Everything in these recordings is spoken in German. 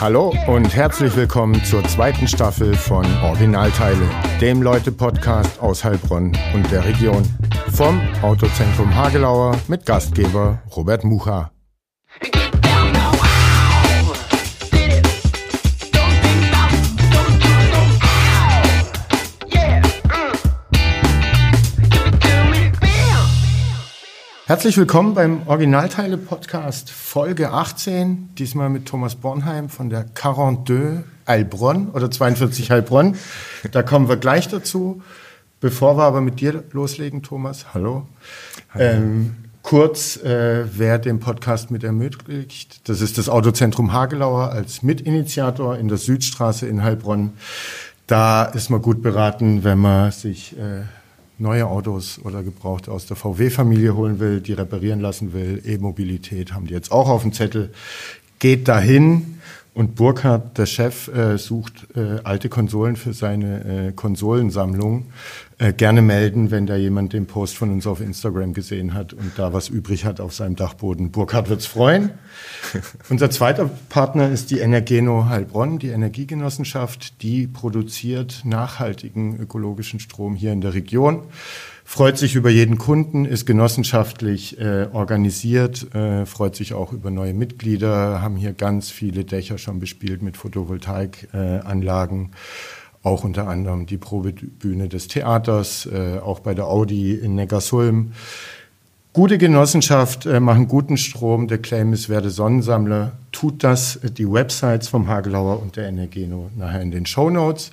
Hallo und herzlich willkommen zur zweiten Staffel von Originalteile, dem Leute-Podcast aus Heilbronn und der Region. Vom Autozentrum Hagelauer mit Gastgeber Robert Mucha. Herzlich willkommen beim Originalteile-Podcast Folge 18. Diesmal mit Thomas Bornheim von der 42 Heilbronn oder 42 Heilbronn. Da kommen wir gleich dazu. Bevor wir aber mit dir loslegen, Thomas, hallo. hallo. Ähm, kurz, äh, wer den Podcast mit ermöglicht, das ist das Autozentrum Hagelauer als Mitinitiator in der Südstraße in Heilbronn. Da ist man gut beraten, wenn man sich äh, neue Autos oder gebraucht aus der VW-Familie holen will, die reparieren lassen will, E-Mobilität haben die jetzt auch auf dem Zettel, geht dahin und Burkhardt, der Chef, äh, sucht äh, alte Konsolen für seine äh, Konsolensammlung. Äh, gerne melden, wenn da jemand den Post von uns auf Instagram gesehen hat und da was übrig hat auf seinem Dachboden. Burkhardt wird's freuen. Unser zweiter Partner ist die Energeno Heilbronn, die Energiegenossenschaft. Die produziert nachhaltigen ökologischen Strom hier in der Region freut sich über jeden Kunden, ist genossenschaftlich äh, organisiert, äh, freut sich auch über neue Mitglieder, haben hier ganz viele Dächer schon bespielt mit Photovoltaikanlagen. Äh, auch unter anderem die Probebühne des Theaters, äh, auch bei der Audi in Neckarsulm. Gute Genossenschaft, äh, machen guten Strom. Der Claim ist werde Sonnensammler. Tut das. Die Websites vom Hagelauer und der Energeno nachher in den Show Notes.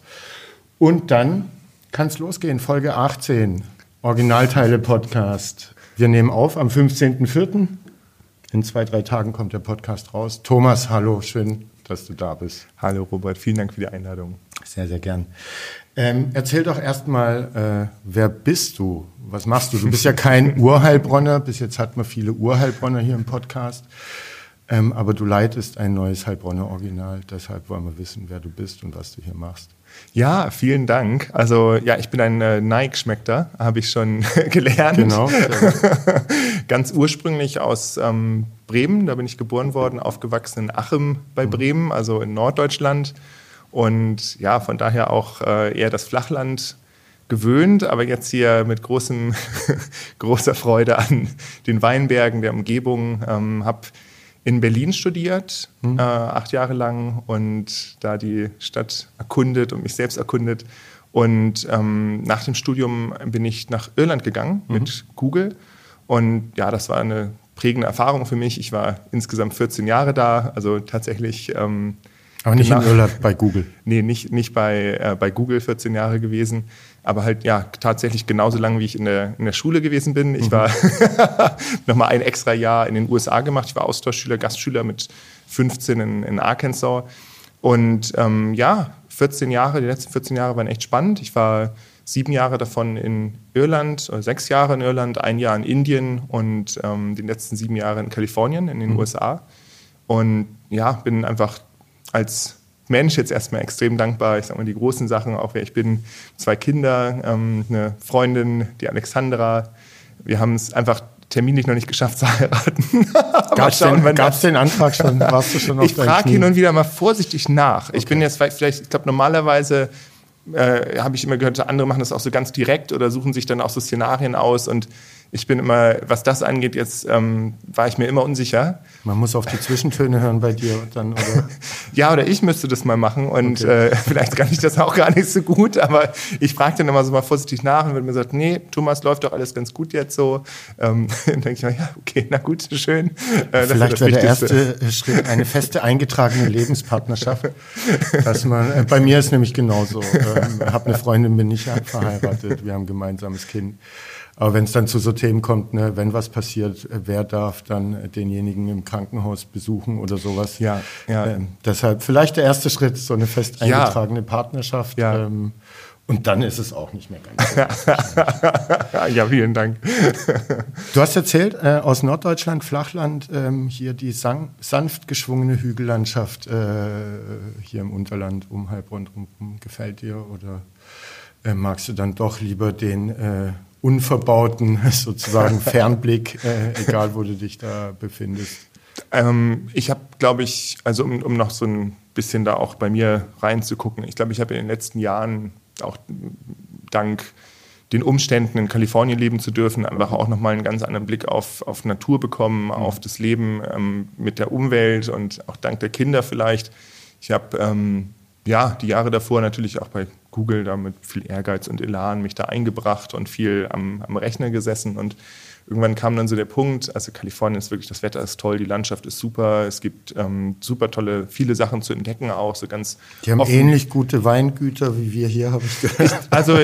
Und dann kann es losgehen. Folge 18. Originalteile-Podcast. Wir nehmen auf am 15.04. In zwei, drei Tagen kommt der Podcast raus. Thomas, hallo, schön, dass du da bist. Hallo Robert, vielen Dank für die Einladung. Sehr, sehr gern. Ähm, erzähl doch erstmal, äh, wer bist du? Was machst du? Du bist ja kein Urheilbronner. Bis jetzt hat man viele Urheilbronner hier im Podcast. Ähm, aber du leitest ein neues Heilbronner Original. Deshalb wollen wir wissen, wer du bist und was du hier machst. Ja, vielen Dank. Also ja, ich bin ein äh, Nike-Schmeckter, habe ich schon gelernt. Genau. Ganz ursprünglich aus ähm, Bremen, da bin ich geboren worden, aufgewachsen in Achim bei mhm. Bremen, also in Norddeutschland. Und ja, von daher auch äh, eher das Flachland gewöhnt, aber jetzt hier mit großem, großer Freude an den Weinbergen der Umgebung, ähm, habe in Berlin studiert, mhm. äh, acht Jahre lang und da die Stadt erkundet und mich selbst erkundet. Und ähm, nach dem Studium bin ich nach Irland gegangen mhm. mit Google. Und ja, das war eine prägende Erfahrung für mich. Ich war insgesamt 14 Jahre da, also tatsächlich. Ähm, aber nicht in Irland bei Google. Nee, nicht, nicht bei, äh, bei Google 14 Jahre gewesen aber halt ja tatsächlich genauso lange, wie ich in der, in der Schule gewesen bin. Ich mhm. war nochmal ein extra Jahr in den USA gemacht. Ich war Austauschschüler, Gastschüler mit 15 in, in Arkansas. Und ähm, ja, 14 Jahre, die letzten 14 Jahre waren echt spannend. Ich war sieben Jahre davon in Irland, sechs Jahre in Irland, ein Jahr in Indien und ähm, die letzten sieben Jahre in Kalifornien, in den mhm. USA. Und ja, bin einfach als Mensch jetzt erstmal extrem dankbar. Ich sage mal die großen Sachen, auch wer ich bin, zwei Kinder, ähm, eine Freundin, die Alexandra. Wir haben es einfach terminlich noch nicht geschafft zu heiraten. Gab es den, den, Antrag schon? Warst du schon auf Ich frage hin und wieder mal vorsichtig nach. Okay. Ich bin jetzt vielleicht, ich glaube normalerweise äh, habe ich immer gehört, andere machen das auch so ganz direkt oder suchen sich dann auch so Szenarien aus und ich bin immer, was das angeht, jetzt ähm, war ich mir immer unsicher. Man muss auf die Zwischentöne hören bei dir dann, oder? ja, oder ich müsste das mal machen und okay. äh, vielleicht kann ich das auch gar nicht so gut, aber ich frage dann immer so mal vorsichtig nach und wenn mir sagt, nee, Thomas, läuft doch alles ganz gut jetzt so, ähm, dann denke ich mir, ja, okay, na gut, schön. Äh, vielleicht wäre der erste Schritt eine feste eingetragene Lebenspartnerschaft. dass man, äh, bei mir ist nämlich genauso. Ähm, habe eine Freundin, bin nicht verheiratet, wir haben ein gemeinsames Kind. Aber wenn es dann zu so Themen kommt, ne, wenn was passiert, äh, wer darf dann denjenigen im Krankenhaus besuchen oder sowas? Ja, ja. Ähm, deshalb vielleicht der erste Schritt, so eine fest eingetragene ja. Partnerschaft. Ja. Ähm, und dann ist es auch nicht mehr ganz so. ja, vielen Dank. du hast erzählt, äh, aus Norddeutschland, Flachland, ähm, hier die sang sanft geschwungene Hügellandschaft äh, hier im Unterland um Heilbronn rum. Gefällt dir oder äh, magst du dann doch lieber den äh, unverbauten sozusagen Fernblick, äh, egal wo du dich da befindest? Ähm, ich habe, glaube ich, also um, um noch so ein bisschen da auch bei mir reinzugucken, ich glaube, ich habe in den letzten Jahren auch dank den Umständen in Kalifornien leben zu dürfen, einfach auch nochmal einen ganz anderen Blick auf, auf Natur bekommen, mhm. auf das Leben ähm, mit der Umwelt und auch dank der Kinder vielleicht. Ich habe ähm, ja die Jahre davor natürlich auch bei Google da mit viel Ehrgeiz und Elan mich da eingebracht und viel am, am Rechner gesessen und irgendwann kam dann so der Punkt, also Kalifornien ist wirklich, das Wetter ist toll, die Landschaft ist super, es gibt ähm, super tolle, viele Sachen zu entdecken auch, so ganz. Die haben offen. ähnlich gute Weingüter wie wir hier, habe ich gehört. Also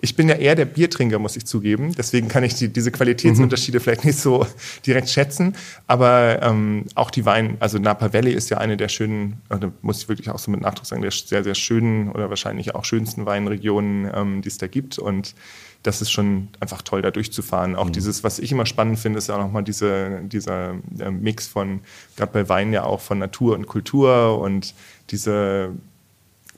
ich bin ja eher der Biertrinker, muss ich zugeben. Deswegen kann ich die, diese Qualitätsunterschiede mhm. vielleicht nicht so direkt schätzen. Aber ähm, auch die Wein, also Napa Valley ist ja eine der schönen, oder muss ich wirklich auch so mit Nachdruck sagen, der sehr, sehr schönen oder wahrscheinlich auch schönsten Weinregionen, ähm, die es da gibt. Und das ist schon einfach toll, da durchzufahren. Auch mhm. dieses, was ich immer spannend finde, ist ja auch nochmal diese, dieser äh, Mix von, gerade bei Wein ja auch von Natur und Kultur und diese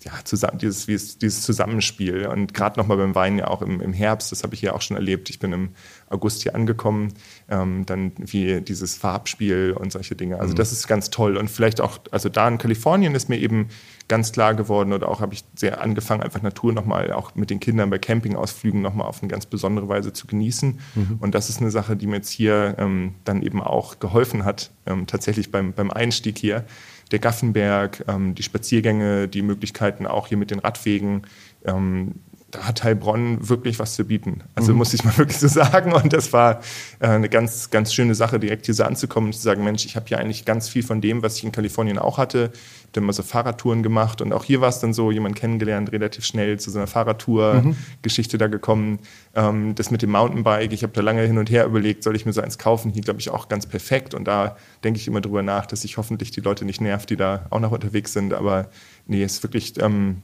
ja, zusammen, dieses, dieses Zusammenspiel. Und gerade nochmal beim Wein ja auch im, im Herbst, das habe ich ja auch schon erlebt. Ich bin im August hier angekommen, ähm, dann wie dieses Farbspiel und solche Dinge. Also mhm. das ist ganz toll. Und vielleicht auch, also da in Kalifornien ist mir eben ganz klar geworden oder auch habe ich sehr angefangen, einfach Natur nochmal auch mit den Kindern bei Campingausflügen nochmal auf eine ganz besondere Weise zu genießen. Mhm. Und das ist eine Sache, die mir jetzt hier ähm, dann eben auch geholfen hat, ähm, tatsächlich beim, beim Einstieg hier der Gaffenberg, ähm, die Spaziergänge, die Möglichkeiten auch hier mit den Radwegen. Ähm, da hat Heilbronn wirklich was zu bieten. Also mhm. muss ich mal wirklich so sagen. Und das war äh, eine ganz, ganz schöne Sache, direkt hier so anzukommen und zu sagen, Mensch, ich habe hier eigentlich ganz viel von dem, was ich in Kalifornien auch hatte. Habe immer so Fahrradtouren gemacht und auch hier war es dann so, jemand kennengelernt, relativ schnell zu so einer Fahrradtour-Geschichte mhm. da gekommen. Ähm, das mit dem Mountainbike, ich habe da lange hin und her überlegt, soll ich mir so eins kaufen? Hier glaube ich auch ganz perfekt. Und da denke ich immer drüber nach, dass ich hoffentlich die Leute nicht nervt, die da auch noch unterwegs sind. Aber nee, es ist wirklich ähm,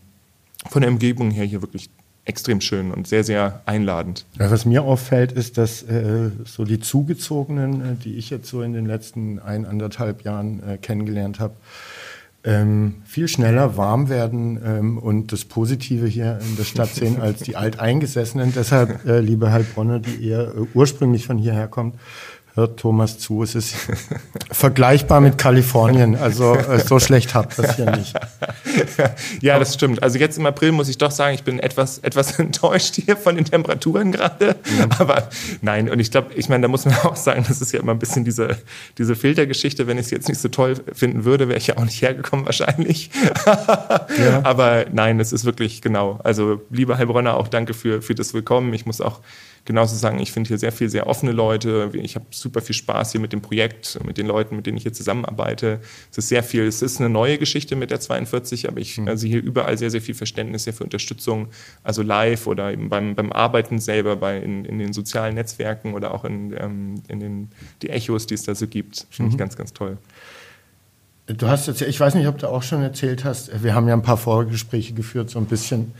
von der Umgebung her hier wirklich extrem schön und sehr, sehr einladend. Ja, was mir auffällt, ist, dass äh, so die Zugezogenen, äh, die ich jetzt so in den letzten ein, anderthalb Jahren äh, kennengelernt habe, ähm, viel schneller warm werden ähm, und das Positive hier in der Stadt sehen als die Alteingesessenen. Deshalb, äh, liebe Heilbronner, die eher äh, ursprünglich von hierher kommt, hört Thomas zu. Es ist vergleichbar mit Kalifornien. Also äh, so schlecht habt das hier nicht. Ja, das stimmt. Also jetzt im April muss ich doch sagen, ich bin etwas, etwas enttäuscht hier von den Temperaturen gerade. Mhm. Aber nein, und ich glaube, ich meine, da muss man auch sagen, das ist ja immer ein bisschen diese, diese Filtergeschichte. Wenn ich es jetzt nicht so toll finden würde, wäre ich ja auch nicht hergekommen wahrscheinlich. ja. Aber nein, es ist wirklich genau. Also lieber Heilbronner, auch danke für, für das Willkommen. Ich muss auch genauso sagen, ich finde hier sehr viel, sehr offene Leute. Ich habe super viel Spaß hier mit dem Projekt, mit den Leuten, mit denen ich hier zusammenarbeite. Es ist sehr viel, es ist eine neue Geschichte mit der 42, aber ich mhm. sehe hier überall sehr, sehr viel Verständnis, sehr viel Unterstützung, also live oder eben beim, beim Arbeiten selber, bei, in, in den sozialen Netzwerken oder auch in, ähm, in den die Echos, die es da so gibt. Finde mhm. ich ganz, ganz toll. Du hast jetzt, ich weiß nicht, ob du auch schon erzählt hast, wir haben ja ein paar Vorgespräche geführt, so ein bisschen.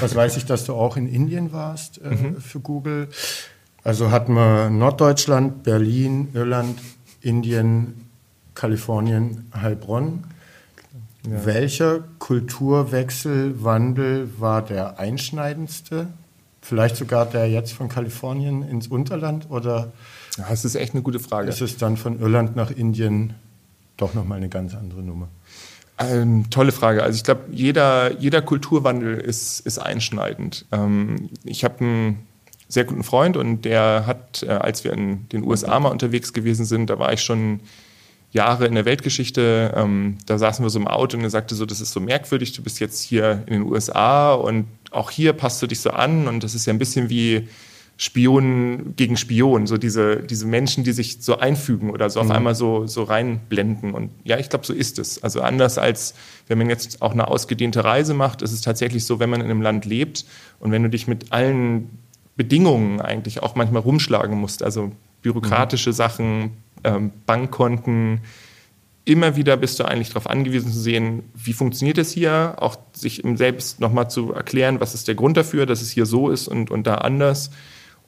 Was weiß ich, dass du auch in Indien warst äh, mhm. für Google. Also hatten wir Norddeutschland, Berlin, Irland, Indien, Kalifornien, Heilbronn. Ja. Welcher Kulturwechsel, Wandel war der einschneidendste? Vielleicht sogar der jetzt von Kalifornien ins Unterland oder? Ja, das ist echt eine gute Frage. Ist es dann von Irland nach Indien doch nochmal eine ganz andere Nummer. Ähm, tolle Frage. Also ich glaube, jeder, jeder Kulturwandel ist, ist einschneidend. Ähm, ich habe einen sehr guten Freund und der hat, äh, als wir in den USA mal unterwegs gewesen sind, da war ich schon Jahre in der Weltgeschichte, ähm, da saßen wir so im Auto und er sagte so, das ist so merkwürdig, du bist jetzt hier in den USA und auch hier passt du dich so an und das ist ja ein bisschen wie Spion gegen Spion, so diese, diese Menschen, die sich so einfügen oder so mhm. auf einmal so, so reinblenden. Und ja, ich glaube, so ist es. Also anders als wenn man jetzt auch eine ausgedehnte Reise macht, ist es tatsächlich so, wenn man in einem Land lebt und wenn du dich mit allen Bedingungen eigentlich auch manchmal rumschlagen musst, also bürokratische mhm. Sachen, ähm, Bankkonten, immer wieder bist du eigentlich darauf angewiesen zu sehen, wie funktioniert es hier, auch sich selbst nochmal zu erklären, was ist der Grund dafür, dass es hier so ist und, und da anders.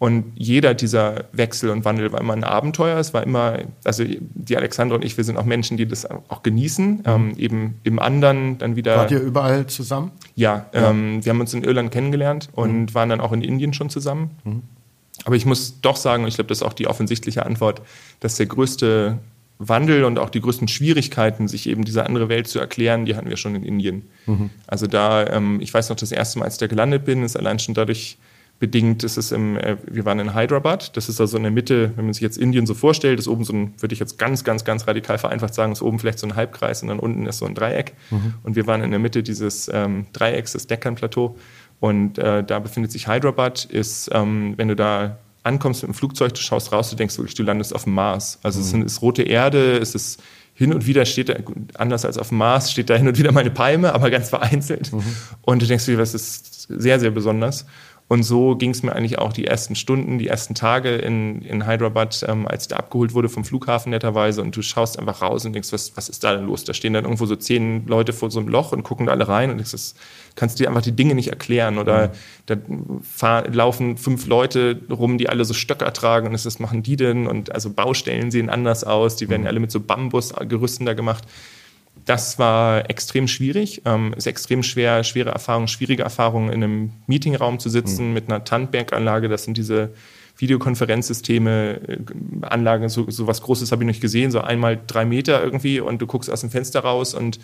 Und jeder dieser Wechsel und Wandel war immer ein Abenteuer. Es war immer, also die Alexandra und ich, wir sind auch Menschen, die das auch genießen, mhm. ähm, eben im anderen dann wieder. Wart ihr überall zusammen? Ja, ja. Ähm, wir haben uns in Irland kennengelernt und mhm. waren dann auch in Indien schon zusammen. Mhm. Aber ich muss doch sagen, und ich glaube, das ist auch die offensichtliche Antwort, dass der größte Wandel und auch die größten Schwierigkeiten, sich eben diese andere Welt zu erklären, die hatten wir schon in Indien. Mhm. Also da, ähm, ich weiß noch, das erste Mal, als ich da gelandet bin, ist allein schon dadurch bedingt, ist es im, äh, wir waren in Hyderabad, das ist also in der Mitte, wenn man sich jetzt Indien so vorstellt, ist oben so ein, würde ich jetzt ganz, ganz, ganz radikal vereinfacht sagen, ist oben vielleicht so ein Halbkreis und dann unten ist so ein Dreieck. Mhm. Und wir waren in der Mitte dieses ähm, Dreiecks, das Deccan-Plateau. Und äh, da befindet sich Hyderabad, ist, ähm, wenn du da ankommst mit dem Flugzeug, du schaust raus, du denkst wirklich, du landest auf dem Mars. Also mhm. es ist rote Erde, es ist hin und wieder steht da, anders als auf dem Mars, steht da hin und wieder mal eine Palme, aber ganz vereinzelt. Mhm. Und du denkst dir, das ist sehr, sehr besonders. Und so ging es mir eigentlich auch die ersten Stunden, die ersten Tage in, in Hyderabad, ähm, als ich da abgeholt wurde vom Flughafen netterweise. Und du schaust einfach raus und denkst, was, was ist da denn los? Da stehen dann irgendwo so zehn Leute vor so einem Loch und gucken da alle rein und denkst, das kannst dir einfach die Dinge nicht erklären. Oder mhm. da fahr, laufen fünf Leute rum, die alle so Stöcker tragen und das machen die denn? Und also Baustellen sehen anders aus, die werden mhm. alle mit so Bambusgerüsten da gemacht das war extrem schwierig. Ähm, ist extrem schwer, schwere Erfahrung, schwierige Erfahrungen in einem Meetingraum zu sitzen mhm. mit einer Tandberg-Anlage. Das sind diese Videokonferenzsysteme, äh, Anlagen, so, so was Großes habe ich noch nicht gesehen, so einmal drei Meter irgendwie und du guckst aus dem Fenster raus und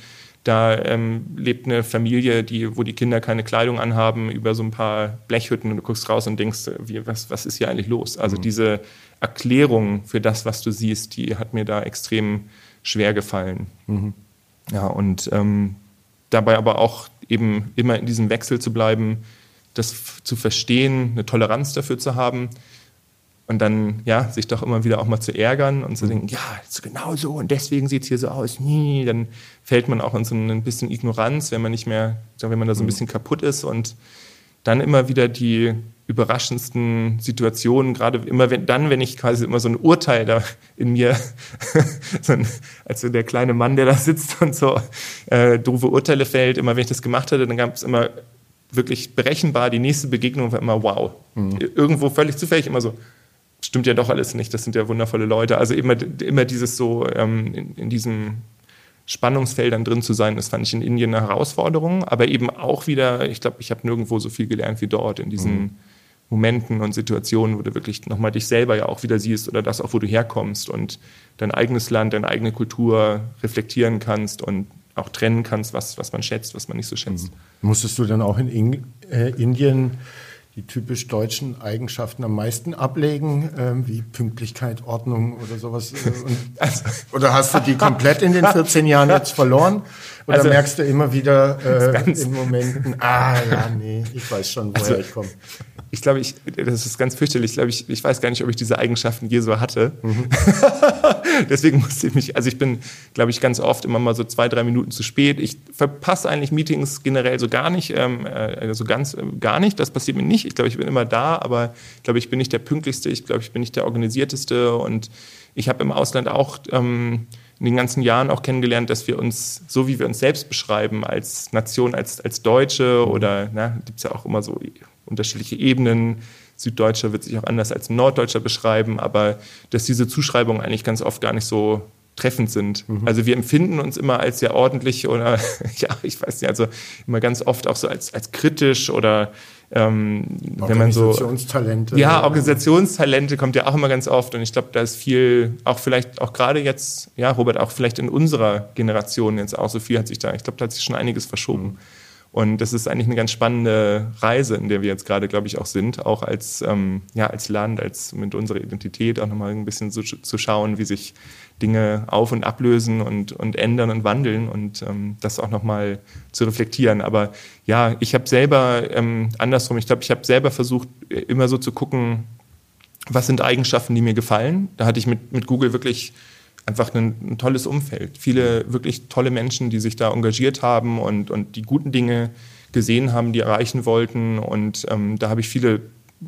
da ähm, lebt eine Familie, die, wo die Kinder keine Kleidung anhaben, über so ein paar Blechhütten und du guckst raus und denkst, wie, was, was ist hier eigentlich los? Also mhm. diese Erklärung für das, was du siehst, die hat mir da extrem schwer gefallen. Mhm. Ja, und ähm, dabei aber auch eben immer in diesem Wechsel zu bleiben, das zu verstehen, eine Toleranz dafür zu haben und dann ja sich doch immer wieder auch mal zu ärgern und zu mhm. denken, ja, ist genau so und deswegen sieht es hier so aus. Nie, dann fällt man auch in so ein bisschen Ignoranz, wenn man nicht mehr, wenn man da so ein mhm. bisschen kaputt ist und dann immer wieder die überraschendsten Situationen, gerade immer wenn, dann, wenn ich quasi immer so ein Urteil da in mir, so ein, als so der kleine Mann, der da sitzt und so äh, doofe Urteile fällt, immer wenn ich das gemacht hatte, dann gab es immer wirklich berechenbar, die nächste Begegnung war immer wow. Mhm. Irgendwo völlig zufällig immer so, stimmt ja doch alles nicht, das sind ja wundervolle Leute. Also immer, immer dieses so ähm, in, in diesem Spannungsfeldern drin zu sein, das fand ich in Indien eine Herausforderung, aber eben auch wieder, ich glaube, ich habe nirgendwo so viel gelernt wie dort in diesen mhm. Momenten und Situationen, wo du wirklich nochmal dich selber ja auch wieder siehst oder das auch, wo du herkommst und dein eigenes Land, deine eigene Kultur reflektieren kannst und auch trennen kannst, was, was man schätzt, was man nicht so schätzt. Mhm. Musstest du dann auch in in äh, Indien die typisch deutschen Eigenschaften am meisten ablegen, äh, wie Pünktlichkeit, Ordnung oder sowas? Äh, also, oder hast du die komplett in den 14 Jahren jetzt verloren? Oder also, merkst du immer wieder äh, in Momenten, ah ja, nee, ich weiß schon, woher also, ich komme ich glaube, ich, das ist ganz fürchterlich. Ich glaube, ich, ich weiß gar nicht, ob ich diese Eigenschaften je so hatte. Mhm. Deswegen musste ich mich, also ich bin, glaube ich, ganz oft immer mal so zwei, drei Minuten zu spät. Ich verpasse eigentlich Meetings generell so gar nicht, ähm, also ganz äh, gar nicht. Das passiert mir nicht. Ich glaube, ich bin immer da, aber ich glaube, ich bin nicht der pünktlichste. Ich glaube, ich bin nicht der organisierteste. Und ich habe im Ausland auch ähm, in den ganzen Jahren auch kennengelernt, dass wir uns, so wie wir uns selbst beschreiben, als Nation, als, als Deutsche oder, gibt es ja auch immer so unterschiedliche Ebenen. Süddeutscher wird sich auch anders als Norddeutscher beschreiben, aber dass diese Zuschreibungen eigentlich ganz oft gar nicht so treffend sind. Mhm. Also wir empfinden uns immer als sehr ordentlich oder ja, ich weiß nicht, also immer ganz oft auch so als, als kritisch oder ähm, wenn man so Organisationstalente. Ja, Organisationstalente kommt ja auch immer ganz oft und ich glaube, da ist viel, auch vielleicht auch gerade jetzt, ja, Robert, auch vielleicht in unserer Generation jetzt auch so viel hat sich da, ich glaube, da hat sich schon einiges verschoben. Mhm. Und das ist eigentlich eine ganz spannende Reise, in der wir jetzt gerade, glaube ich, auch sind, auch als, ähm, ja, als Land, als mit unserer Identität auch nochmal ein bisschen zu, zu schauen, wie sich Dinge auf- und ablösen und, und ändern und wandeln und ähm, das auch nochmal zu reflektieren. Aber ja, ich habe selber, ähm, andersrum, ich glaube, ich habe selber versucht, immer so zu gucken, was sind Eigenschaften, die mir gefallen. Da hatte ich mit, mit Google wirklich einfach ein, ein, tolles Umfeld. Viele wirklich tolle Menschen, die sich da engagiert haben und, und die guten Dinge gesehen haben, die erreichen wollten. Und ähm, da habe ich viele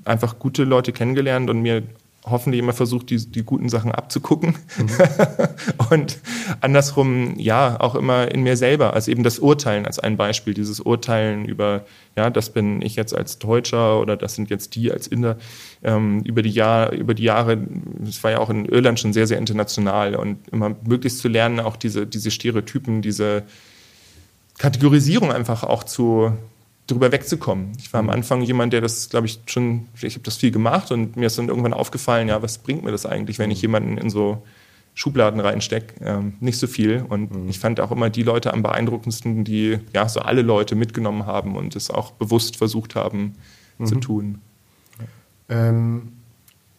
einfach gute Leute kennengelernt und mir hoffentlich immer versucht, die, die guten Sachen abzugucken. Mhm. und andersrum, ja, auch immer in mir selber. Also eben das Urteilen als ein Beispiel, dieses Urteilen über, ja, das bin ich jetzt als Deutscher oder das sind jetzt die als Inder. Ähm, über, die Jahr, über die Jahre, das war ja auch in Irland schon sehr, sehr international und immer möglichst zu lernen, auch diese, diese Stereotypen, diese Kategorisierung einfach auch zu, drüber wegzukommen. Ich war am mhm. Anfang jemand, der das, glaube ich, schon, ich habe das viel gemacht und mir ist dann irgendwann aufgefallen, ja, was bringt mir das eigentlich, wenn ich mhm. jemanden in so Schubladen reinstecke, ähm, nicht so viel. Und mhm. ich fand auch immer die Leute am beeindruckendsten, die ja so alle Leute mitgenommen haben und es auch bewusst versucht haben mhm. zu tun. Ähm,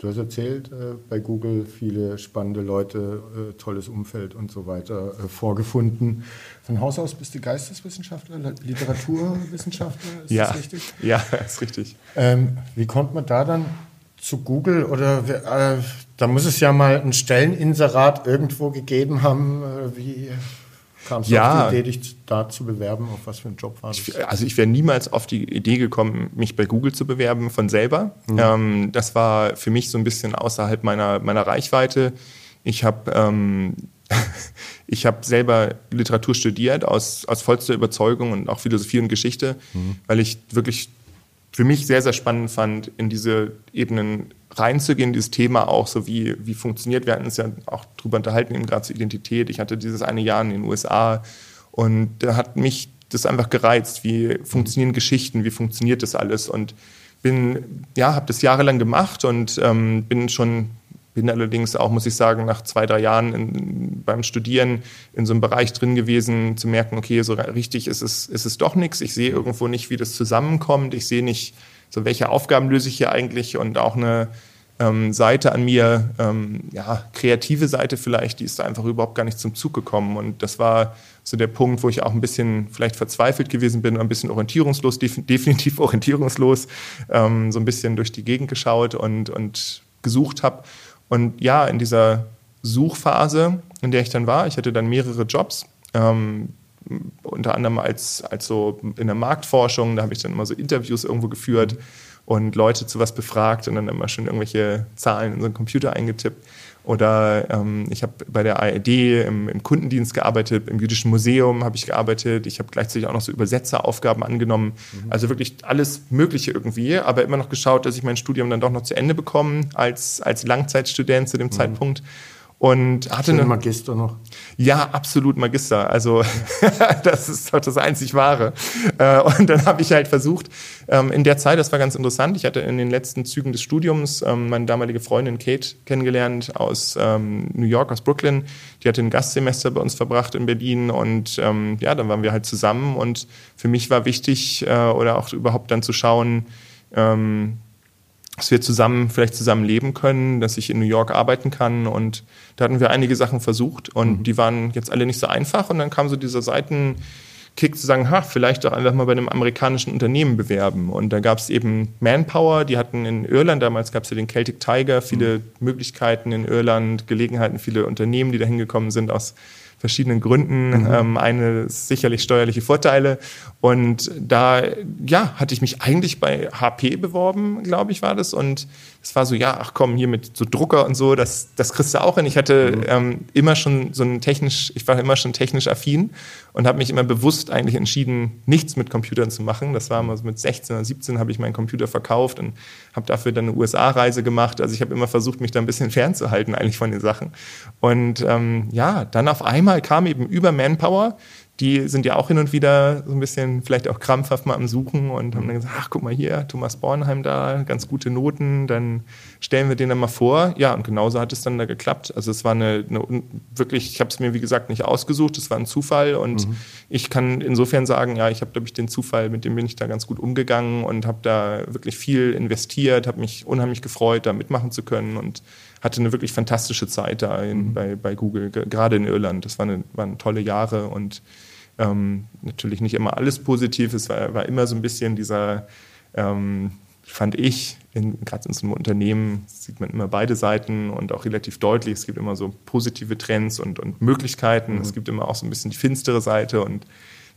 du hast erzählt, äh, bei Google viele spannende Leute, äh, tolles Umfeld und so weiter äh, vorgefunden. Von Haus aus bist du Geisteswissenschaftler, Literaturwissenschaftler, ist ja. das richtig? Ja, ist richtig. Ähm, wie kommt man da dann zu Google oder da muss es ja mal ein Stelleninserat irgendwo gegeben haben. Wie kam es ja. auf die Idee, dich da zu bewerben? Auf was für einen Job war das? Ich, also ich wäre niemals auf die Idee gekommen, mich bei Google zu bewerben von selber. Mhm. Ähm, das war für mich so ein bisschen außerhalb meiner, meiner Reichweite. Ich habe ähm, ich habe selber Literatur studiert aus, aus vollster Überzeugung und auch Philosophie und Geschichte, mhm. weil ich wirklich für mich sehr, sehr spannend fand, in diese Ebenen reinzugehen, dieses Thema auch so wie, wie funktioniert. Wir hatten uns ja auch drüber unterhalten, eben gerade zur Identität. Ich hatte dieses eine Jahr in den USA und da hat mich das einfach gereizt. Wie funktionieren Geschichten? Wie funktioniert das alles? Und bin, ja, habe das jahrelang gemacht und ähm, bin schon bin allerdings auch, muss ich sagen, nach zwei, drei Jahren in, beim Studieren in so einem Bereich drin gewesen, zu merken, okay, so richtig ist es, ist es doch nichts. Ich sehe irgendwo nicht, wie das zusammenkommt. Ich sehe nicht, so welche Aufgaben löse ich hier eigentlich und auch eine ähm, Seite an mir, ähm, ja, kreative Seite vielleicht, die ist da einfach überhaupt gar nicht zum Zug gekommen. Und das war so der Punkt, wo ich auch ein bisschen vielleicht verzweifelt gewesen bin, ein bisschen orientierungslos, definitiv orientierungslos, ähm, so ein bisschen durch die Gegend geschaut und, und gesucht habe und ja, in dieser Suchphase, in der ich dann war, ich hatte dann mehrere Jobs, ähm, unter anderem als, als so in der Marktforschung, da habe ich dann immer so Interviews irgendwo geführt und Leute zu was befragt und dann immer schon irgendwelche Zahlen in so einen Computer eingetippt. Oder ähm, ich habe bei der ARD im, im, Kundendienst gearbeitet, im Jüdischen Museum habe ich gearbeitet. Ich habe gleichzeitig auch noch so Übersetzeraufgaben angenommen. Mhm. Also wirklich alles Mögliche irgendwie, aber immer noch geschaut, dass ich mein Studium dann doch noch zu Ende bekomme als, als Langzeitstudent zu dem mhm. Zeitpunkt und hatte eine Magister noch. Ja, absolut Magister. Also das ist doch das einzig Wahre. Äh, und dann habe ich halt versucht, ähm, in der Zeit, das war ganz interessant, ich hatte in den letzten Zügen des Studiums ähm, meine damalige Freundin Kate kennengelernt aus ähm, New York, aus Brooklyn. Die hatte ein Gastsemester bei uns verbracht in Berlin und ja, dann waren wir halt zusammen und für mich war wichtig äh, oder auch überhaupt dann zu schauen, dass wir zusammen vielleicht zusammen leben können, dass ich in New York arbeiten kann. Und da hatten wir einige Sachen versucht und mhm. die waren jetzt alle nicht so einfach. Und dann kam so dieser Seitenkick zu sagen, ha, vielleicht doch einfach mal bei einem amerikanischen Unternehmen bewerben. Und da gab es eben Manpower, die hatten in Irland, damals gab es ja den Celtic Tiger, viele mhm. Möglichkeiten in Irland, Gelegenheiten, viele Unternehmen, die da hingekommen sind aus verschiedenen Gründen. Mhm. Ähm, eine sicherlich steuerliche Vorteile. Und da, ja, hatte ich mich eigentlich bei HP beworben, glaube ich, war das. Und es war so, ja, ach komm, hier mit so Drucker und so, das, das kriegst du auch hin. Ich hatte mhm. ähm, immer schon so ein technisch, ich war immer schon technisch affin und habe mich immer bewusst eigentlich entschieden, nichts mit Computern zu machen. Das war mal so mit 16 oder 17 habe ich meinen Computer verkauft und habe dafür dann eine USA-Reise gemacht. Also ich habe immer versucht, mich da ein bisschen fernzuhalten eigentlich von den Sachen. Und ähm, ja, dann auf einmal kam eben über Manpower die sind ja auch hin und wieder so ein bisschen vielleicht auch krampfhaft mal am Suchen und haben dann gesagt, ach guck mal hier, Thomas Bornheim da, ganz gute Noten, dann stellen wir den dann mal vor. Ja, und genauso hat es dann da geklappt. Also es war eine, eine wirklich, ich habe es mir wie gesagt nicht ausgesucht, es war ein Zufall und mhm. ich kann insofern sagen, ja, ich habe glaube ich den Zufall, mit dem bin ich da ganz gut umgegangen und habe da wirklich viel investiert, habe mich unheimlich gefreut, da mitmachen zu können und hatte eine wirklich fantastische Zeit da in, mhm. bei, bei Google, gerade in Irland. Das war eine, waren tolle Jahre und ähm, natürlich nicht immer alles positiv. Es war, war immer so ein bisschen dieser, ähm, fand ich, gerade in so einem Unternehmen sieht man immer beide Seiten und auch relativ deutlich. Es gibt immer so positive Trends und, und Möglichkeiten. Mhm. Es gibt immer auch so ein bisschen die finstere Seite und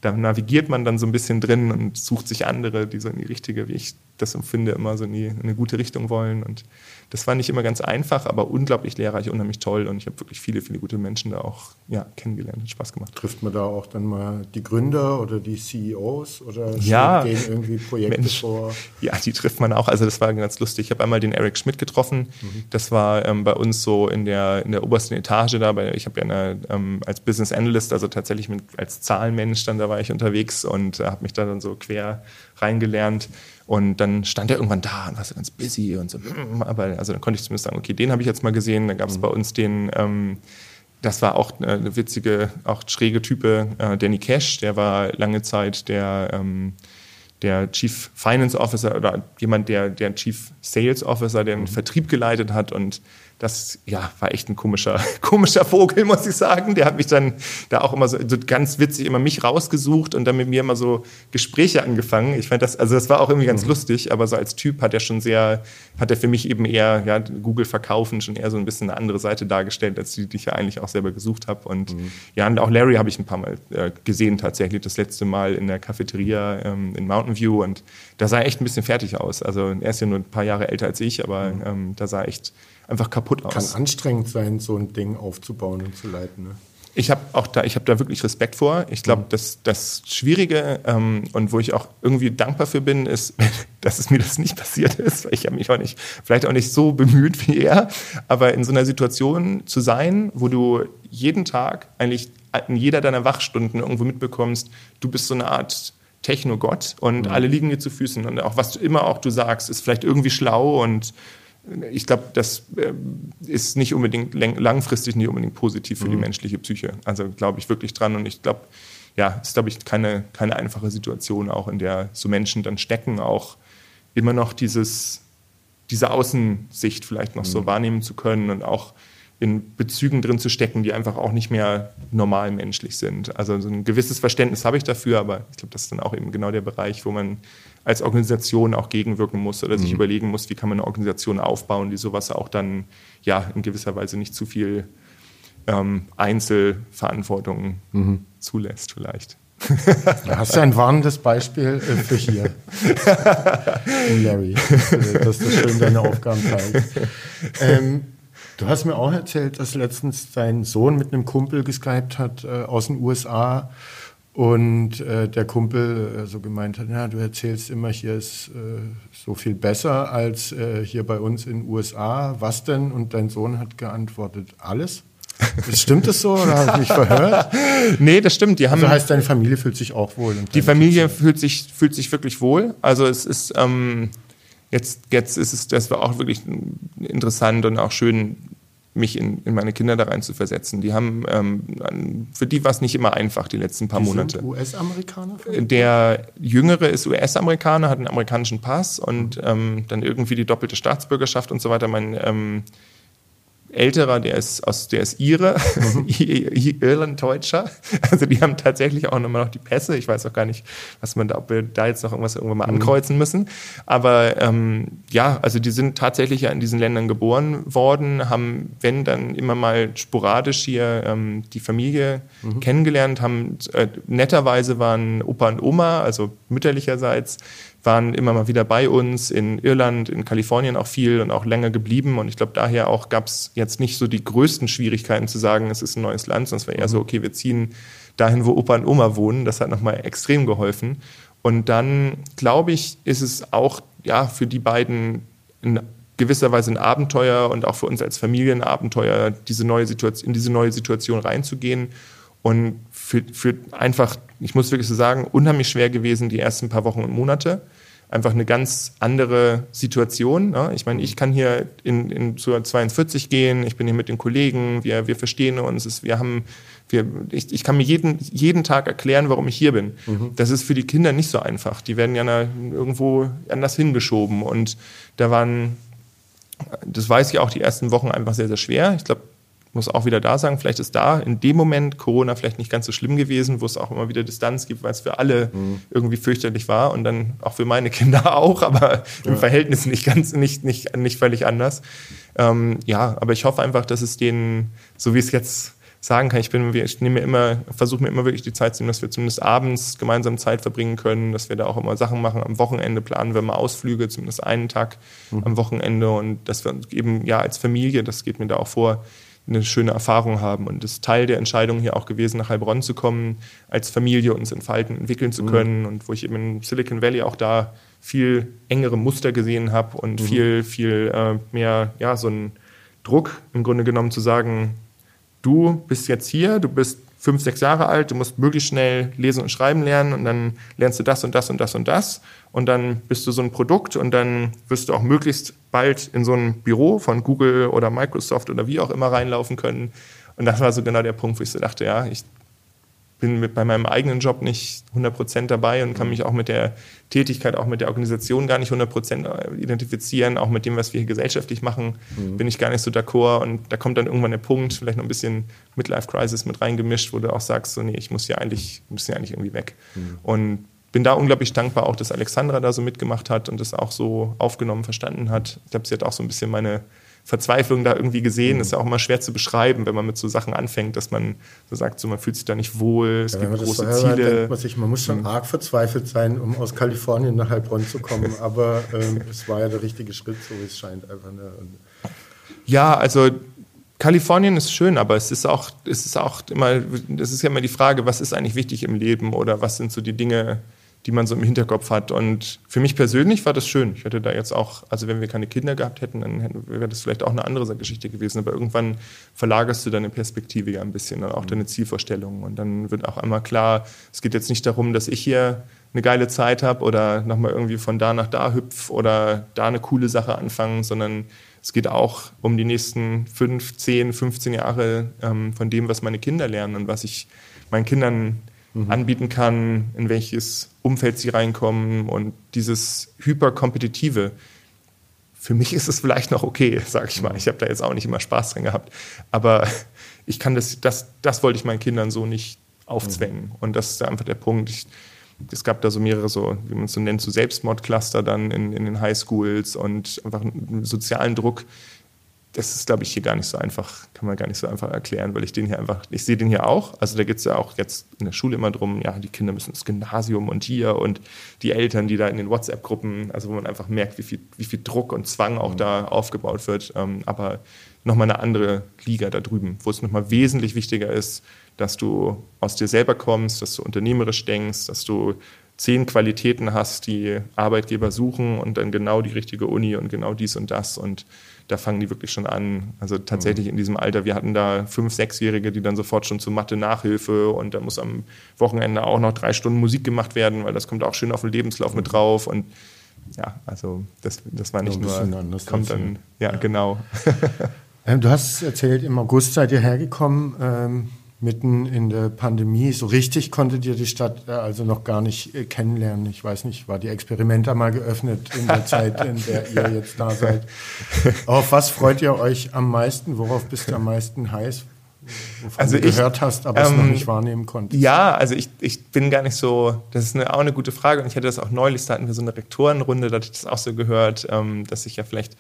da navigiert man dann so ein bisschen drin und sucht sich andere, die so in die richtige, wie ich das empfinde, immer so in, die, in eine gute Richtung wollen. Und das war nicht immer ganz einfach, aber unglaublich lehrreich, unheimlich toll. Und ich habe wirklich viele, viele gute Menschen da auch ja, kennengelernt. Hat Spaß gemacht. Trifft man da auch dann mal die Gründer oder die CEOs oder ja, gehen irgendwie Projekte Mensch, vor? Ja, die trifft man auch. Also das war ganz lustig. Ich habe einmal den Eric Schmidt getroffen. Mhm. Das war ähm, bei uns so in der, in der obersten Etage da. ich habe ja eine, ähm, als Business Analyst, also tatsächlich mit, als Zahlenmensch, dann da war ich unterwegs und äh, habe mich da dann so quer reingelernt. Und dann stand er irgendwann da und war so ganz busy und so. Mm, aber also dann konnte ich zumindest sagen, okay, den habe ich jetzt mal gesehen. Dann gab es mhm. bei uns den, ähm, das war auch eine witzige, auch schräge Type, äh, Danny Cash, der war lange Zeit der ähm, der Chief Finance Officer oder jemand, der, der Chief Sales Officer, der den mhm. Vertrieb geleitet hat und das ja, war echt ein komischer, komischer Vogel, muss ich sagen. Der hat mich dann da auch immer so, so, ganz witzig immer mich rausgesucht und dann mit mir immer so Gespräche angefangen. Ich fand das, also das war auch irgendwie ganz mhm. lustig, aber so als Typ hat er schon sehr, hat er für mich eben eher, ja, Google verkaufen schon eher so ein bisschen eine andere Seite dargestellt, als die, die ich ja eigentlich auch selber gesucht habe. Und mhm. ja, und auch Larry habe ich ein paar Mal äh, gesehen tatsächlich, das letzte Mal in der Cafeteria ähm, in Mountain View und da sah er echt ein bisschen fertig aus. Also er ist ja nur ein paar Jahre älter als ich, aber mhm. ähm, da sah echt einfach kaputt aus. Kann anstrengend sein, so ein Ding aufzubauen und zu leiten. Ne? Ich habe auch da, ich habe da wirklich Respekt vor. Ich glaube, mhm. das, das Schwierige ähm, und wo ich auch irgendwie dankbar für bin, ist, dass es mir das nicht passiert ist, weil ich habe mich auch nicht, vielleicht auch nicht so bemüht wie er, aber in so einer Situation zu sein, wo du jeden Tag eigentlich in jeder deiner Wachstunden irgendwo mitbekommst, du bist so eine Art Technogott und mhm. alle liegen dir zu Füßen und auch was du immer auch du sagst, ist vielleicht irgendwie schlau und ich glaube, das äh, ist nicht unbedingt langfristig nicht unbedingt positiv für mhm. die menschliche Psyche. Also glaube ich wirklich dran und ich glaube, ja, ist glaube ich keine, keine einfache Situation auch, in der so Menschen dann stecken, auch immer noch dieses, diese Außensicht vielleicht noch mhm. so wahrnehmen zu können und auch in Bezügen drin zu stecken, die einfach auch nicht mehr normal menschlich sind. Also so ein gewisses Verständnis habe ich dafür, aber ich glaube, das ist dann auch eben genau der Bereich, wo man als Organisation auch gegenwirken muss oder sich mhm. überlegen muss, wie kann man eine Organisation aufbauen, die sowas auch dann ja in gewisser Weise nicht zu viel ähm, Einzelverantwortung mhm. zulässt vielleicht. Da hast du ein warnendes Beispiel äh, für hier. Larry, dass du schön deine Aufgaben teilst. Ähm, du hast mir auch erzählt, dass letztens dein Sohn mit einem Kumpel geskypt hat äh, aus den USA und äh, der Kumpel äh, so gemeint hat, ja, du erzählst immer, hier ist äh, so viel besser als äh, hier bei uns in den USA. Was denn? Und dein Sohn hat geantwortet, alles. Stimmt das so oder habe ich mich verhört? nee, das stimmt. Die haben, also heißt, deine Familie fühlt sich auch wohl. Die Familie fühlt sich, fühlt sich wirklich wohl. Also es ist ähm, jetzt, jetzt ist es, das war auch wirklich interessant und auch schön, mich in, in meine Kinder da rein zu versetzen. Die haben, ähm, für die war es nicht immer einfach, die letzten paar die Monate. US-Amerikaner? Der Jüngere ist US-Amerikaner, hat einen amerikanischen Pass und ähm, dann irgendwie die doppelte Staatsbürgerschaft und so weiter. Mein ähm, älterer, der ist aus, der ist Ire, mhm. Irland-Deutscher. Also die haben tatsächlich auch nochmal noch die Pässe. Ich weiß auch gar nicht, was man da, ob wir da jetzt noch irgendwas irgendwann mal mhm. ankreuzen müssen. Aber ähm, ja, also die sind tatsächlich ja in diesen Ländern geboren worden, haben, wenn dann immer mal sporadisch hier ähm, die Familie mhm. kennengelernt, haben äh, netterweise waren Opa und Oma, also mütterlicherseits, waren immer mal wieder bei uns, in Irland, in Kalifornien auch viel und auch länger geblieben. Und ich glaube, daher auch gab es jetzt nicht so die größten Schwierigkeiten zu sagen, es ist ein neues Land, es war eher so, mhm. okay, wir ziehen dahin, wo Opa und Oma wohnen. Das hat nochmal extrem geholfen. Und dann, glaube ich, ist es auch ja, für die beiden in gewisser Weise ein Abenteuer und auch für uns als Familie ein Abenteuer, diese neue Situation, in diese neue Situation reinzugehen. Und für, für einfach, ich muss wirklich so sagen, unheimlich schwer gewesen die ersten paar Wochen und Monate einfach eine ganz andere Situation. Ne? Ich meine, ich kann hier in, in zur 42 gehen, ich bin hier mit den Kollegen, wir, wir verstehen uns, wir haben, wir, ich, ich kann mir jeden, jeden Tag erklären, warum ich hier bin. Mhm. Das ist für die Kinder nicht so einfach. Die werden ja irgendwo anders hingeschoben und da waren, das weiß ich auch, die ersten Wochen einfach sehr, sehr schwer. Ich glaube, muss auch wieder da sagen, vielleicht ist da in dem Moment Corona vielleicht nicht ganz so schlimm gewesen, wo es auch immer wieder Distanz gibt, weil es für alle mhm. irgendwie fürchterlich war und dann auch für meine Kinder auch, aber ja. im Verhältnis nicht ganz, nicht, nicht, nicht völlig anders. Ähm, ja, aber ich hoffe einfach, dass es denen, so wie es jetzt sagen kann, ich bin, ich nehme mir immer, versuche mir immer wirklich die Zeit zu nehmen, dass wir zumindest abends gemeinsam Zeit verbringen können, dass wir da auch immer Sachen machen. Am Wochenende planen wir mal Ausflüge, zumindest einen Tag mhm. am Wochenende und dass wir eben ja als Familie, das geht mir da auch vor, eine schöne Erfahrung haben. Und das ist Teil der Entscheidung hier auch gewesen, nach Heilbronn zu kommen, als Familie uns entfalten, entwickeln zu mhm. können. Mhm. Und wo ich eben in Silicon Valley auch da viel engere Muster gesehen habe und mhm. viel, viel äh, mehr, ja, so ein Druck im Grunde genommen zu sagen, du bist jetzt hier, du bist fünf, sechs Jahre alt, du musst möglichst schnell lesen und schreiben lernen und dann lernst du das und das und das und das und dann bist du so ein Produkt und dann wirst du auch möglichst bald in so ein Büro von Google oder Microsoft oder wie auch immer reinlaufen können. Und das war so genau der Punkt, wo ich so dachte, ja, ich bin mit bei meinem eigenen Job nicht 100% dabei und kann mich auch mit der Tätigkeit, auch mit der Organisation gar nicht 100% identifizieren, auch mit dem, was wir hier gesellschaftlich machen, mhm. bin ich gar nicht so d'accord und da kommt dann irgendwann der Punkt, vielleicht noch ein bisschen Midlife Crisis mit reingemischt, wo du auch sagst, so nee, ich muss hier eigentlich, muss hier eigentlich irgendwie weg. Mhm. Und bin da unglaublich dankbar auch, dass Alexandra da so mitgemacht hat und das auch so aufgenommen, verstanden hat. Ich glaube, sie hat auch so ein bisschen meine Verzweiflung da irgendwie gesehen. Mhm. Ist ja auch immer schwer zu beschreiben, wenn man mit so Sachen anfängt, dass man so sagt, so man fühlt sich da nicht wohl, es ja, gibt große so Ziele. Denkt man, sich, man muss schon mhm. arg verzweifelt sein, um aus Kalifornien nach Heilbronn zu kommen. Aber ähm, es war ja der richtige Schritt, so wie es scheint. Einfach, ne? Ja, also Kalifornien ist schön, aber es ist auch, es ist auch immer, es ist ja immer die Frage, was ist eigentlich wichtig im Leben oder was sind so die Dinge, die man so im Hinterkopf hat. Und für mich persönlich war das schön. Ich hätte da jetzt auch, also wenn wir keine Kinder gehabt hätten, dann wäre das vielleicht auch eine andere Geschichte gewesen. Aber irgendwann verlagerst du deine Perspektive ja ein bisschen und auch deine Zielvorstellungen. Und dann wird auch einmal klar, es geht jetzt nicht darum, dass ich hier eine geile Zeit habe oder nochmal irgendwie von da nach da hüpf oder da eine coole Sache anfangen, sondern es geht auch um die nächsten fünf, zehn, 15 Jahre ähm, von dem, was meine Kinder lernen und was ich meinen Kindern mhm. anbieten kann, in welches Umfeld sie reinkommen und dieses hyperkompetitive. Für mich ist es vielleicht noch okay, sage ich mal. Ich habe da jetzt auch nicht immer Spaß dran gehabt, aber ich kann das, das, das wollte ich meinen Kindern so nicht aufzwängen. Mhm. Und das ist einfach der Punkt. Ich, es gab da so mehrere, so, wie man es so nennt, so Selbstmordcluster dann in, in den Highschools und einfach einen sozialen Druck, das ist, glaube ich, hier gar nicht so einfach, kann man gar nicht so einfach erklären, weil ich den hier einfach, ich sehe den hier auch. Also da geht es ja auch jetzt in der Schule immer drum, ja, die Kinder müssen ins Gymnasium und hier und die Eltern, die da in den WhatsApp-Gruppen, also wo man einfach merkt, wie viel, wie viel Druck und Zwang auch mhm. da aufgebaut wird. Ähm, aber nochmal eine andere Liga da drüben, wo es nochmal wesentlich wichtiger ist, dass du aus dir selber kommst, dass du unternehmerisch denkst, dass du zehn Qualitäten hast, die Arbeitgeber suchen und dann genau die richtige Uni und genau dies und das und da fangen die wirklich schon an. Also tatsächlich mhm. in diesem Alter, wir hatten da fünf, sechsjährige, die dann sofort schon zur Mathe Nachhilfe und da muss am Wochenende auch noch drei Stunden Musik gemacht werden, weil das kommt auch schön auf den Lebenslauf mit drauf und ja, also das, das war nicht nur, anders kommt dann, ja, ja. genau. Ähm, du hast erzählt, im August seid ihr hergekommen. Ähm mitten in der Pandemie. So richtig konntet ihr die Stadt äh, also noch gar nicht äh, kennenlernen. Ich weiß nicht, war die Experimenta mal geöffnet in der Zeit, in der ihr jetzt da seid? Auf was freut ihr euch am meisten? Worauf bist du am meisten heiß? Wovon also du ich, gehört hast, aber ähm, es noch ähm, nicht wahrnehmen konntest. Ja, also ich, ich bin gar nicht so, das ist eine, auch eine gute Frage und ich hatte das auch neulich, da hatten wir so eine Rektorenrunde, da hatte ich das auch so gehört, ähm, dass ich ja vielleicht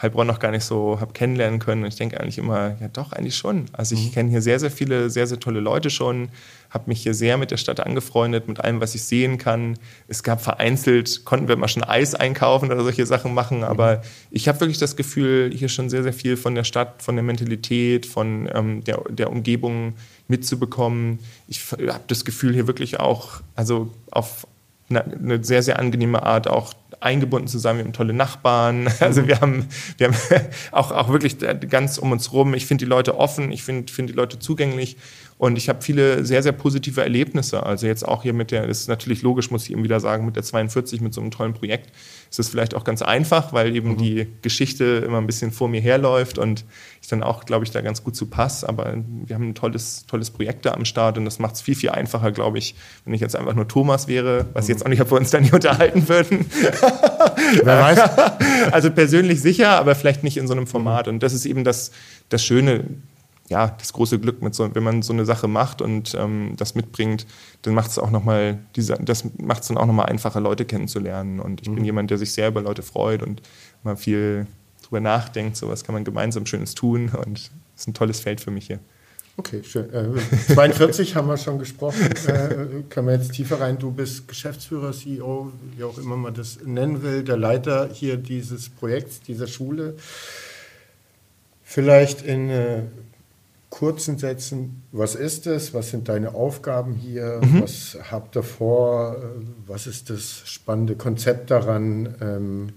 Heilbronn noch gar nicht so habe kennenlernen können. Und ich denke eigentlich immer, ja doch, eigentlich schon. Also ich mhm. kenne hier sehr, sehr viele, sehr, sehr tolle Leute schon, habe mich hier sehr mit der Stadt angefreundet, mit allem, was ich sehen kann. Es gab vereinzelt, konnten wir mal schon Eis einkaufen oder solche Sachen machen, mhm. aber ich habe wirklich das Gefühl, hier schon sehr, sehr viel von der Stadt, von der Mentalität, von ähm, der, der Umgebung mitzubekommen. Ich habe das Gefühl, hier wirklich auch, also auf eine, eine sehr, sehr angenehme Art auch eingebunden zu sein. Wir haben tolle Nachbarn. Also wir haben, wir haben auch, auch wirklich ganz um uns rum. Ich finde die Leute offen, ich finde find die Leute zugänglich und ich habe viele sehr, sehr positive Erlebnisse. Also jetzt auch hier mit der, das ist natürlich logisch, muss ich eben wieder sagen, mit der 42, mit so einem tollen Projekt, ist es vielleicht auch ganz einfach, weil eben mhm. die Geschichte immer ein bisschen vor mir herläuft und ich dann auch, glaube ich, da ganz gut zu passe. Aber wir haben ein tolles, tolles Projekt da am Start und das macht es viel, viel einfacher, glaube ich, wenn ich jetzt einfach nur Thomas wäre, was mhm. jetzt auch nicht, ob wir uns da nicht unterhalten würden. Wer weiß. Also persönlich sicher, aber vielleicht nicht in so einem Format. Und das ist eben das, das Schöne ja, das große Glück, mit so, wenn man so eine Sache macht und ähm, das mitbringt, dann macht es auch noch mal diese, das macht es dann auch noch mal einfacher, Leute kennenzulernen. Und ich mhm. bin jemand, der sich sehr über Leute freut und mal viel drüber nachdenkt. So was kann man gemeinsam Schönes tun und es ist ein tolles Feld für mich hier. Okay, schön. Äh, 42 haben wir schon gesprochen. Äh, kann man jetzt tiefer rein? Du bist Geschäftsführer, CEO, wie auch immer man das nennen will, der Leiter hier dieses Projekts, dieser Schule. Vielleicht in äh, kurzen Sätzen, was ist es, was sind deine Aufgaben hier, mhm. was habt ihr vor, was ist das spannende Konzept daran? Ähm,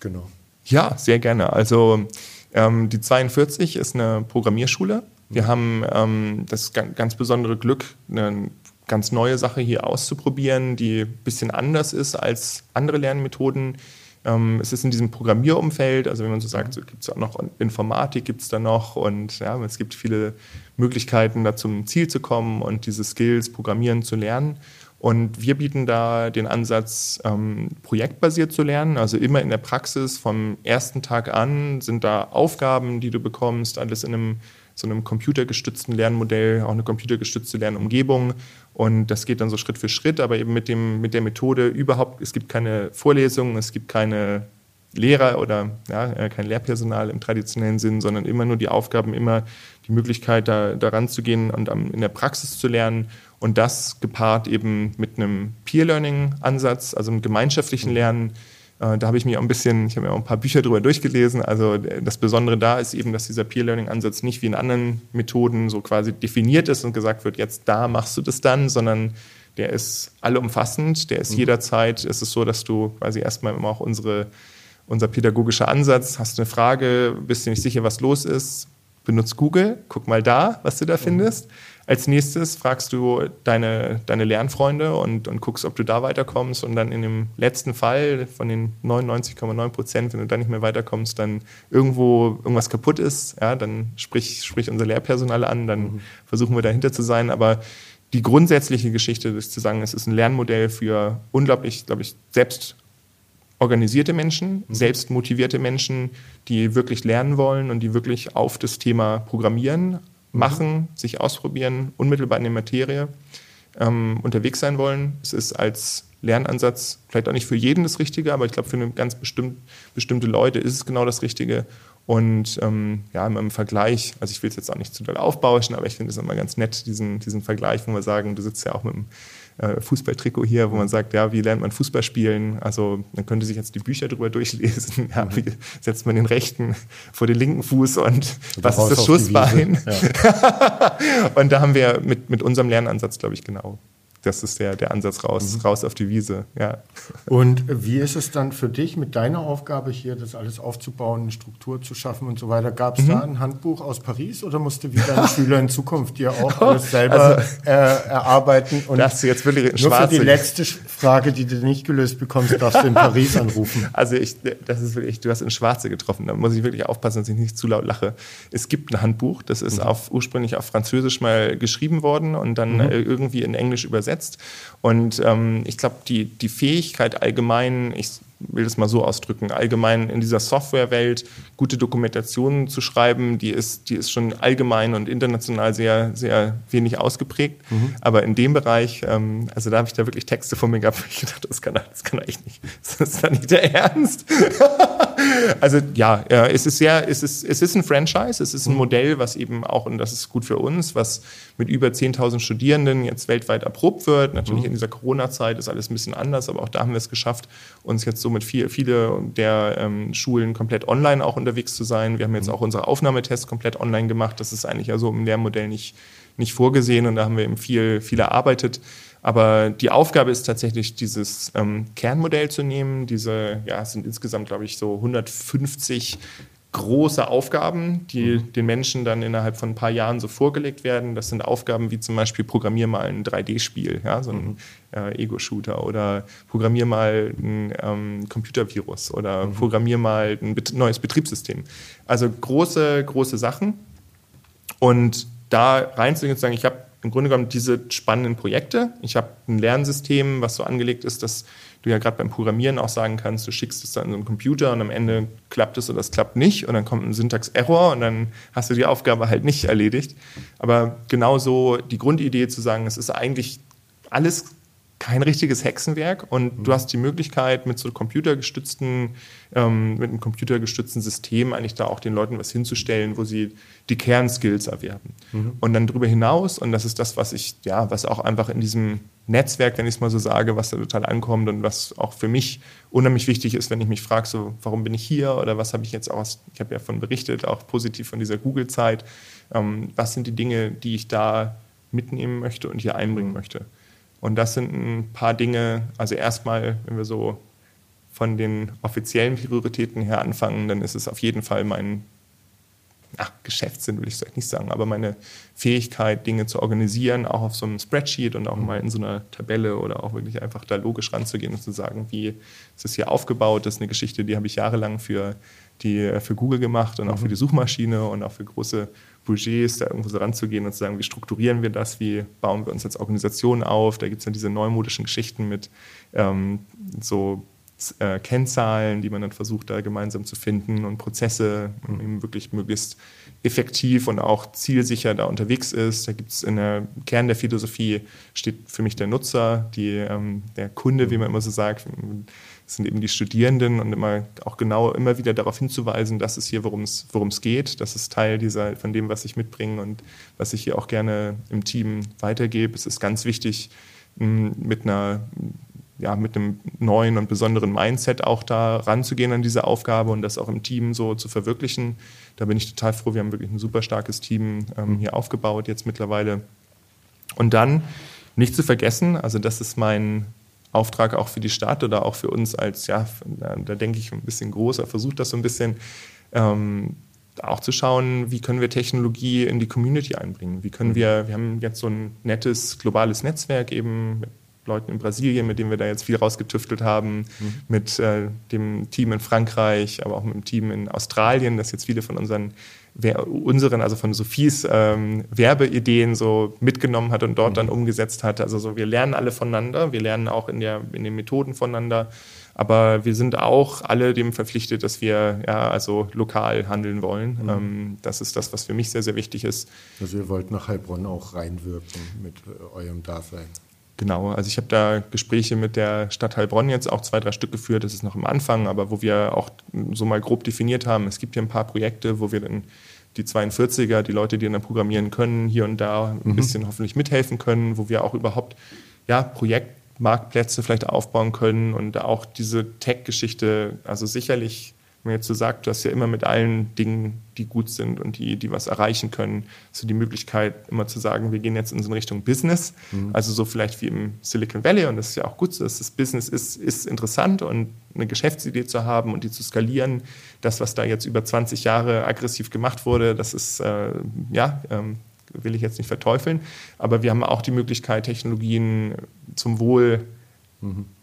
genau. Ja, sehr gerne. Also ähm, die 42 ist eine Programmierschule Wir haben ähm, das ganz besondere Glück, eine ganz neue Sache hier auszuprobieren, die ein bisschen anders ist als andere Lernmethoden. Ähm, es ist in diesem Programmierumfeld, also wenn man so sagt, so gibt es auch noch Informatik, gibt es da noch und ja, es gibt viele Möglichkeiten, da zum Ziel zu kommen und diese Skills, Programmieren zu lernen. Und wir bieten da den Ansatz, ähm, projektbasiert zu lernen, also immer in der Praxis vom ersten Tag an sind da Aufgaben, die du bekommst, alles in einem so einem computergestützten Lernmodell, auch eine computergestützte Lernumgebung. Und das geht dann so Schritt für Schritt, aber eben mit, dem, mit der Methode überhaupt, es gibt keine Vorlesungen, es gibt keine Lehrer oder ja, äh, kein Lehrpersonal im traditionellen Sinn, sondern immer nur die Aufgaben, immer die Möglichkeit, da, daran zu gehen und in der Praxis zu lernen. Und das gepaart eben mit einem Peer-Learning-Ansatz, also einem gemeinschaftlichen Lernen, äh, da habe ich mich auch ein bisschen, ich habe mir auch ein paar Bücher drüber durchgelesen. Also das Besondere da ist eben, dass dieser Peer-Learning-Ansatz nicht wie in anderen Methoden so quasi definiert ist und gesagt wird, jetzt da machst du das dann, sondern der ist allumfassend, der ist mhm. jederzeit, es ist so, dass du quasi erstmal immer auch unsere, unser pädagogischer Ansatz, hast du eine Frage, bist du nicht sicher, was los ist, benutzt Google, guck mal da, was du da mhm. findest. Als nächstes fragst du deine, deine Lernfreunde und, und guckst, ob du da weiterkommst. Und dann in dem letzten Fall von den 99,9 Prozent, wenn du da nicht mehr weiterkommst, dann irgendwo irgendwas kaputt ist, ja, dann sprich, sprich unser Lehrpersonal an, dann mhm. versuchen wir dahinter zu sein. Aber die grundsätzliche Geschichte ist zu sagen, es ist ein Lernmodell für unglaublich, glaube ich, selbst organisierte Menschen, mhm. selbst motivierte Menschen, die wirklich lernen wollen und die wirklich auf das Thema Programmieren machen, sich ausprobieren, unmittelbar in der Materie ähm, unterwegs sein wollen. Es ist als Lernansatz vielleicht auch nicht für jeden das Richtige, aber ich glaube, für eine ganz bestimmt, bestimmte Leute ist es genau das Richtige. Und ähm, ja, im Vergleich, also ich will es jetzt auch nicht zu doll aufbauschen, aber ich finde es immer ganz nett, diesen, diesen Vergleich, wo wir sagen, du sitzt ja auch mit einem äh, Fußballtrikot hier, wo man sagt, ja, wie lernt man Fußball spielen? Also man könnte sich jetzt die Bücher darüber durchlesen. Ja, wie setzt man den rechten vor den linken Fuß und, und was ist das Schussbein? Ja. und da haben wir mit, mit unserem Lernansatz, glaube ich, genau das ist der, der Ansatz raus, mhm. raus auf die Wiese. Ja. Und wie ist es dann für dich mit deiner Aufgabe hier, das alles aufzubauen, eine Struktur zu schaffen und so weiter? Gab es mhm. da ein Handbuch aus Paris oder musste wie deine Schüler in Zukunft dir auch alles selber also, äh, erarbeiten? Und das jetzt wirklich nur für die letzte Frage, die du nicht gelöst bekommst, darfst du in Paris anrufen. Also ich, das ist wirklich, du hast in Schwarze getroffen. Da muss ich wirklich aufpassen, dass ich nicht zu laut lache. Es gibt ein Handbuch, das ist mhm. auf, ursprünglich auf Französisch mal geschrieben worden und dann mhm. Äh, irgendwie in Englisch übersetzt übersetzt. Und ähm, ich glaube, die, die Fähigkeit allgemein, ich will das mal so ausdrücken, allgemein in dieser Softwarewelt gute Dokumentationen zu schreiben, die ist, die ist schon allgemein und international sehr, sehr wenig ausgeprägt. Mhm. Aber in dem Bereich, ähm, also da habe ich da wirklich Texte von mir gehabt, wo ich gedacht, das kann, das kann echt nicht, das ist da nicht der Ernst. also ja, es ist sehr, es ist, es ist ein Franchise, es ist ein mhm. Modell, was eben auch, und das ist gut für uns, was mit über 10.000 Studierenden jetzt weltweit erprobt wird. Natürlich mhm. in dieser Corona-Zeit ist alles ein bisschen anders, aber auch da haben wir es geschafft, uns jetzt so mit viel, viele der ähm, Schulen komplett online auch unterwegs zu sein. Wir haben jetzt mhm. auch unsere Aufnahmetests komplett online gemacht. Das ist eigentlich ja so im Lehrmodell nicht, nicht vorgesehen und da haben wir eben viel, viel erarbeitet. Aber die Aufgabe ist tatsächlich, dieses ähm, Kernmodell zu nehmen. Diese, ja, es sind insgesamt, glaube ich, so 150 große Aufgaben, die mhm. den Menschen dann innerhalb von ein paar Jahren so vorgelegt werden. Das sind Aufgaben wie zum Beispiel Programmier mal ein 3D-Spiel, ja, so ein mhm. äh, Ego-Shooter oder Programmier mal ein ähm, Computervirus oder mhm. Programmier mal ein bet neues Betriebssystem. Also große, große Sachen. Und da reinzugehen und zu sagen, ich habe im Grunde genommen diese spannenden Projekte. Ich habe ein Lernsystem, was so angelegt ist, dass du ja gerade beim Programmieren auch sagen kannst, du schickst es dann in so einen Computer und am Ende klappt es oder es klappt nicht und dann kommt ein Syntax-Error und dann hast du die Aufgabe halt nicht erledigt. Aber genauso die Grundidee zu sagen, es ist eigentlich alles kein richtiges Hexenwerk und mhm. du hast die Möglichkeit mit so computergestützten, ähm, mit einem computergestützten System eigentlich da auch den Leuten was hinzustellen, wo sie die Kernskills erwerben. Mhm. Und dann darüber hinaus, und das ist das, was ich, ja, was auch einfach in diesem Netzwerk, wenn ich es mal so sage, was da total ankommt und was auch für mich unheimlich wichtig ist, wenn ich mich frage, so, warum bin ich hier oder was habe ich jetzt aus, ich habe ja von berichtet, auch positiv von dieser Google-Zeit, ähm, was sind die Dinge, die ich da mitnehmen möchte und hier einbringen möchte. Und das sind ein paar Dinge, also erstmal, wenn wir so von den offiziellen Prioritäten her anfangen, dann ist es auf jeden Fall mein ach, Geschäftssinn will ich vielleicht nicht sagen, aber meine Fähigkeit, Dinge zu organisieren, auch auf so einem Spreadsheet und auch mhm. mal in so einer Tabelle oder auch wirklich einfach da logisch ranzugehen und zu sagen, wie ist das hier aufgebaut, das ist eine Geschichte, die habe ich jahrelang für, die, für Google gemacht und auch für mhm. die Suchmaschine und auch für große Budgets, da irgendwo so ranzugehen und zu sagen, wie strukturieren wir das, wie bauen wir uns als Organisation auf. Da gibt es ja diese neumodischen Geschichten mit ähm, so äh, Kennzahlen, die man dann versucht, da gemeinsam zu finden und Prozesse, um eben wirklich möglichst effektiv und auch zielsicher da unterwegs ist. Da gibt es in der Kern der Philosophie steht für mich der Nutzer, die, ähm, der Kunde, wie man immer so sagt, sind eben die Studierenden und immer auch genau immer wieder darauf hinzuweisen, dass es hier, worum es geht. Das ist Teil dieser, von dem, was ich mitbringe und was ich hier auch gerne im Team weitergebe. Es ist ganz wichtig, mit einer ja, mit einem neuen und besonderen Mindset auch da ranzugehen an diese Aufgabe und das auch im Team so zu verwirklichen. Da bin ich total froh. Wir haben wirklich ein super starkes Team ähm, hier aufgebaut jetzt mittlerweile. Und dann nicht zu vergessen, also das ist mein Auftrag auch für die Stadt oder auch für uns als, ja, da, da denke ich ein bisschen großer, versucht das so ein bisschen ähm, auch zu schauen, wie können wir Technologie in die Community einbringen? Wie können wir, wir haben jetzt so ein nettes globales Netzwerk eben mit Leuten in Brasilien, mit denen wir da jetzt viel rausgetüftelt haben, mhm. mit äh, dem Team in Frankreich, aber auch mit dem Team in Australien, das jetzt viele von unseren, unseren, also von Sophies ähm, Werbeideen so mitgenommen hat und dort mhm. dann umgesetzt hat. Also so, wir lernen alle voneinander, wir lernen auch in, der, in den Methoden voneinander, aber wir sind auch alle dem verpflichtet, dass wir ja also lokal handeln wollen. Mhm. Ähm, das ist das, was für mich sehr, sehr wichtig ist. Also ihr wollt nach Heilbronn auch reinwirken mit äh, eurem Dasein. Genau, also ich habe da Gespräche mit der Stadt Heilbronn jetzt auch zwei, drei Stück geführt, das ist noch im Anfang, aber wo wir auch so mal grob definiert haben, es gibt hier ein paar Projekte, wo wir dann die 42er, die Leute, die dann programmieren können, hier und da ein mhm. bisschen hoffentlich mithelfen können, wo wir auch überhaupt ja, Projektmarktplätze vielleicht aufbauen können und auch diese Tech-Geschichte, also sicherlich man jetzt so sagt, du hast ja immer mit allen Dingen, die gut sind und die, die was erreichen können, so die Möglichkeit, immer zu sagen, wir gehen jetzt in so eine Richtung Business. Mhm. Also so vielleicht wie im Silicon Valley, und das ist ja auch gut so, dass das Business ist, ist interessant und eine Geschäftsidee zu haben und die zu skalieren. Das, was da jetzt über 20 Jahre aggressiv gemacht wurde, das ist, äh, ja, ähm, will ich jetzt nicht verteufeln. Aber wir haben auch die Möglichkeit, Technologien zum Wohl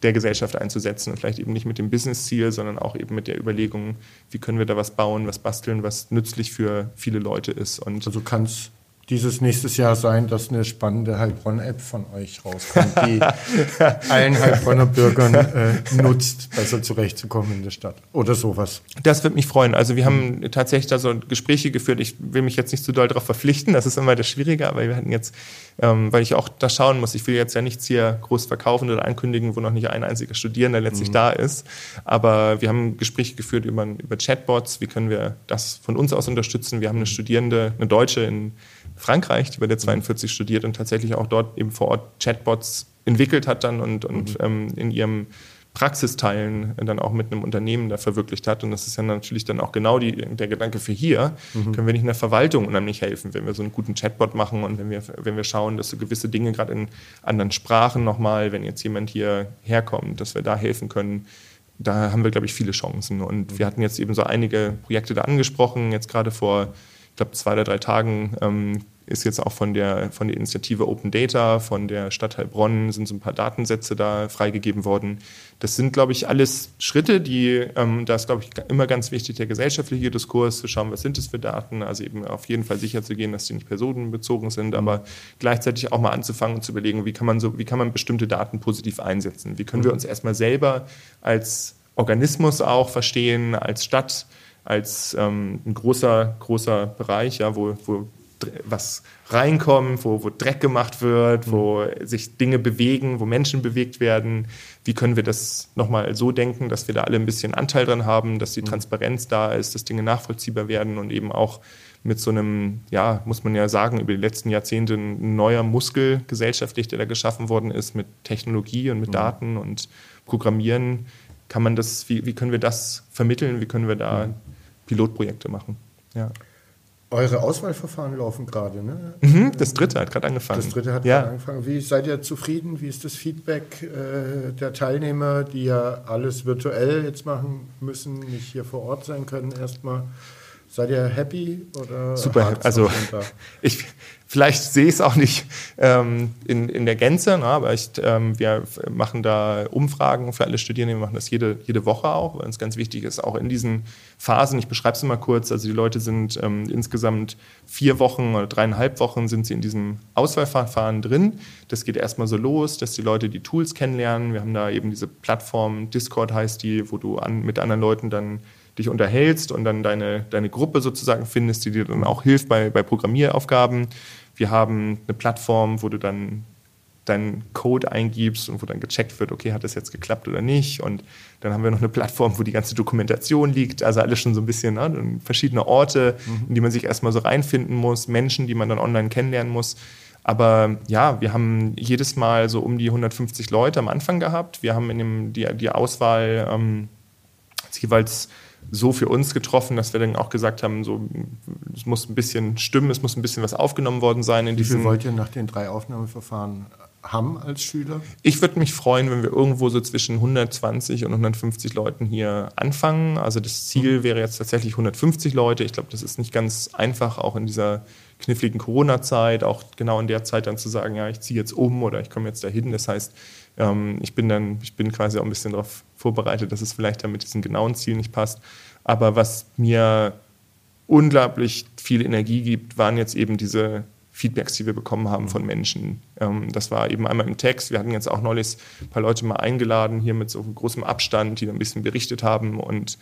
der Gesellschaft einzusetzen und vielleicht eben nicht mit dem Business-Ziel, sondern auch eben mit der Überlegung, wie können wir da was bauen, was basteln, was nützlich für viele Leute ist. Und also kann es dieses nächstes Jahr sein, dass eine spannende Heilbronn-App von euch rauskommt, die allen Heilbronner Bürgern äh, nutzt, besser zurechtzukommen in der Stadt oder sowas. Das würde mich freuen. Also wir haben tatsächlich da so Gespräche geführt. Ich will mich jetzt nicht zu doll darauf verpflichten, das ist immer das Schwierige, aber wir hatten jetzt, ähm, weil ich auch da schauen muss, ich will jetzt ja nichts hier groß verkaufen oder ankündigen, wo noch nicht ein einziger Studierender letztlich mhm. da ist. Aber wir haben Gespräche geführt über, über Chatbots, wie können wir das von uns aus unterstützen. Wir haben eine Studierende, eine Deutsche in Frankreich, die bei der 42 studiert und tatsächlich auch dort eben vor Ort Chatbots entwickelt hat dann und, und mhm. ähm, in ihrem Praxisteilen dann auch mit einem Unternehmen da verwirklicht hat. Und das ist ja natürlich dann auch genau die, der Gedanke für hier. Mhm. Können wir nicht in der Verwaltung unheimlich helfen, wenn wir so einen guten Chatbot machen und wenn wir, wenn wir schauen, dass so gewisse Dinge gerade in anderen Sprachen nochmal, wenn jetzt jemand hier herkommt, dass wir da helfen können. Da haben wir, glaube ich, viele Chancen. Und mhm. wir hatten jetzt eben so einige Projekte da angesprochen, jetzt gerade vor glaube, zwei oder drei Tagen ähm, ist jetzt auch von der, von der Initiative Open Data, von der Stadt Heilbronn sind so ein paar Datensätze da freigegeben worden. Das sind, glaube ich, alles Schritte, die, ähm, da ist, glaube ich, immer ganz wichtig, der gesellschaftliche Diskurs, zu schauen, was sind das für Daten, also eben auf jeden Fall sicher zu gehen, dass die nicht personenbezogen sind, aber gleichzeitig auch mal anzufangen und zu überlegen, wie kann man so, wie kann man bestimmte Daten positiv einsetzen? Wie können wir uns erstmal selber als Organismus auch verstehen, als Stadt, als ähm, ein großer, großer Bereich, ja, wo, wo was reinkommt, wo, wo Dreck gemacht wird, wo sich Dinge bewegen, wo Menschen bewegt werden. Wie können wir das nochmal so denken, dass wir da alle ein bisschen Anteil dran haben, dass die mhm. Transparenz da ist, dass Dinge nachvollziehbar werden und eben auch mit so einem, ja, muss man ja sagen, über die letzten Jahrzehnte ein neuer Muskel gesellschaftlich, der da geschaffen worden ist mit Technologie und mit mhm. Daten und Programmieren. Kann man das, wie, wie können wir das vermitteln? Wie können wir da mhm Pilotprojekte machen. Ja. Eure Auswahlverfahren laufen gerade, ne? Mhm, das dritte hat gerade angefangen. Das dritte hat ja. gerade angefangen. Wie seid ihr zufrieden? Wie ist das Feedback äh, der Teilnehmer, die ja alles virtuell jetzt machen müssen, nicht hier vor Ort sein können erstmal? Seid ihr happy oder? Super, also ich, vielleicht sehe ich es auch nicht ähm, in, in der Gänze, ne, aber ich, ähm, wir machen da Umfragen für alle Studierenden, wir machen das jede, jede Woche auch, weil uns ganz wichtig ist, auch in diesen Phasen, ich beschreibe es mal kurz, also die Leute sind ähm, insgesamt vier Wochen oder dreieinhalb Wochen sind sie in diesem Auswahlverfahren drin. Das geht erstmal so los, dass die Leute die Tools kennenlernen. Wir haben da eben diese Plattform, Discord heißt die, wo du an, mit anderen Leuten dann dich unterhältst und dann deine, deine Gruppe sozusagen findest, die dir dann auch hilft bei, bei Programmieraufgaben. Wir haben eine Plattform, wo du dann deinen Code eingibst und wo dann gecheckt wird, okay, hat das jetzt geklappt oder nicht. Und dann haben wir noch eine Plattform, wo die ganze Dokumentation liegt. Also alles schon so ein bisschen ne, verschiedene Orte, mhm. in die man sich erstmal so reinfinden muss, Menschen, die man dann online kennenlernen muss. Aber ja, wir haben jedes Mal so um die 150 Leute am Anfang gehabt. Wir haben in dem, die, die Auswahl ähm, jeweils so für uns getroffen, dass wir dann auch gesagt haben, so, es muss ein bisschen stimmen, es muss ein bisschen was aufgenommen worden sein. In Wie viel wollt ihr nach den drei Aufnahmeverfahren haben als Schüler? Ich würde mich freuen, wenn wir irgendwo so zwischen 120 und 150 Leuten hier anfangen. Also das Ziel mhm. wäre jetzt tatsächlich 150 Leute. Ich glaube, das ist nicht ganz einfach, auch in dieser kniffligen Corona-Zeit, auch genau in der Zeit dann zu sagen, ja, ich ziehe jetzt um oder ich komme jetzt dahin. Das heißt, ähm, ich bin dann, ich bin quasi auch ein bisschen darauf vorbereitet, dass es vielleicht dann mit diesem genauen Ziel nicht passt. Aber was mir unglaublich viel Energie gibt, waren jetzt eben diese Feedbacks, die wir bekommen haben von Menschen. Ähm, das war eben einmal im Text. Wir hatten jetzt auch neulich ein paar Leute mal eingeladen, hier mit so großem Abstand, die ein bisschen berichtet haben. Und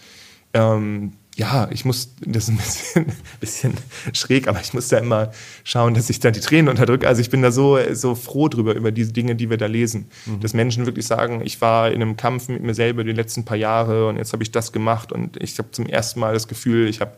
ähm, ja, ich muss, das ist ein bisschen, bisschen schräg, aber ich muss da immer schauen, dass ich da die Tränen unterdrücke. Also ich bin da so, so froh drüber, über diese Dinge, die wir da lesen. Mhm. Dass Menschen wirklich sagen, ich war in einem Kampf mit mir selber die letzten paar Jahre und jetzt habe ich das gemacht und ich habe zum ersten Mal das Gefühl, ich habe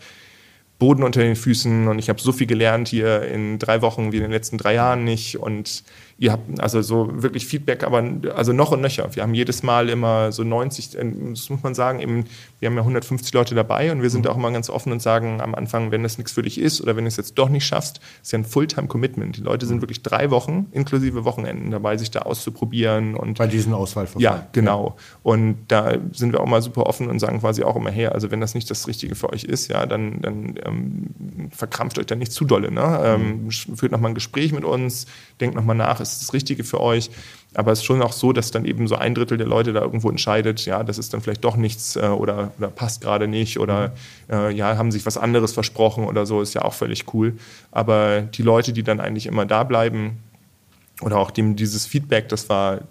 Boden unter den Füßen und ich habe so viel gelernt hier in drei Wochen wie in den letzten drei Jahren nicht und ihr habt also so wirklich Feedback, aber also noch und nöcher. Wir haben jedes Mal immer so 90, äh, das muss man sagen, eben, wir haben ja 150 Leute dabei und wir sind mhm. auch immer ganz offen und sagen am Anfang, wenn das nichts für dich ist oder wenn du es jetzt doch nicht schaffst, ist ja ein Fulltime-Commitment. Die Leute sind mhm. wirklich drei Wochen inklusive Wochenenden dabei, sich da auszuprobieren. Und, Bei diesen Auswahlverfahren. Ja, genau. Und da sind wir auch mal super offen und sagen quasi auch immer, hey, also wenn das nicht das Richtige für euch ist, ja, dann, dann ähm, verkrampft euch da nicht zu dolle. Ne? Ähm, mhm. führt nochmal ein Gespräch mit uns, denkt nochmal nach, ist das Richtige für euch? Aber es ist schon auch so, dass dann eben so ein Drittel der Leute da irgendwo entscheidet, ja, das ist dann vielleicht doch nichts äh, oder, oder passt gerade nicht oder mhm. äh, ja, haben sich was anderes versprochen oder so, ist ja auch völlig cool. Aber die Leute, die dann eigentlich immer da bleiben oder auch dem, dieses Feedback, das war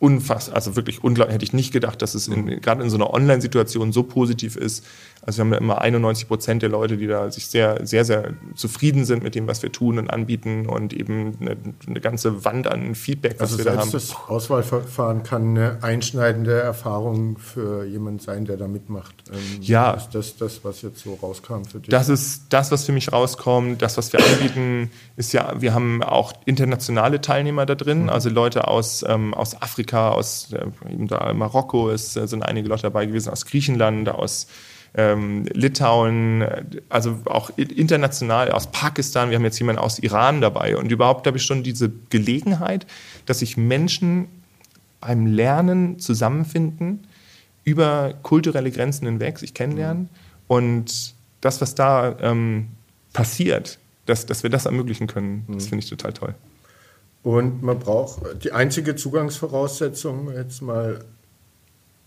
unfassbar, also wirklich unglaublich, hätte ich nicht gedacht, dass es mhm. gerade in so einer Online-Situation so positiv ist. Also wir haben da immer 91 Prozent der Leute, die da sich sehr, sehr, sehr zufrieden sind mit dem, was wir tun und anbieten und eben eine, eine ganze Wand an Feedback, was also wir da haben. Das Auswahlverfahren kann eine einschneidende Erfahrung für jemanden sein, der da mitmacht. Ähm, ja. Ist das das, was jetzt so rauskam für dich? Das ist das, was für mich rauskommt. Das, was wir anbieten, ist ja, wir haben auch internationale Teilnehmer da drin, mhm. also Leute aus, ähm, aus Afrika, aus äh, eben da Marokko ist, äh, sind einige Leute dabei gewesen, aus Griechenland, aus ähm, Litauen, also auch international aus Pakistan. Wir haben jetzt jemanden aus Iran dabei. Und überhaupt habe ich schon diese Gelegenheit, dass sich Menschen beim Lernen zusammenfinden, über kulturelle Grenzen hinweg sich kennenlernen. Mhm. Und das, was da ähm, passiert, dass, dass wir das ermöglichen können, mhm. das finde ich total toll. Und man braucht die einzige Zugangsvoraussetzung, jetzt mal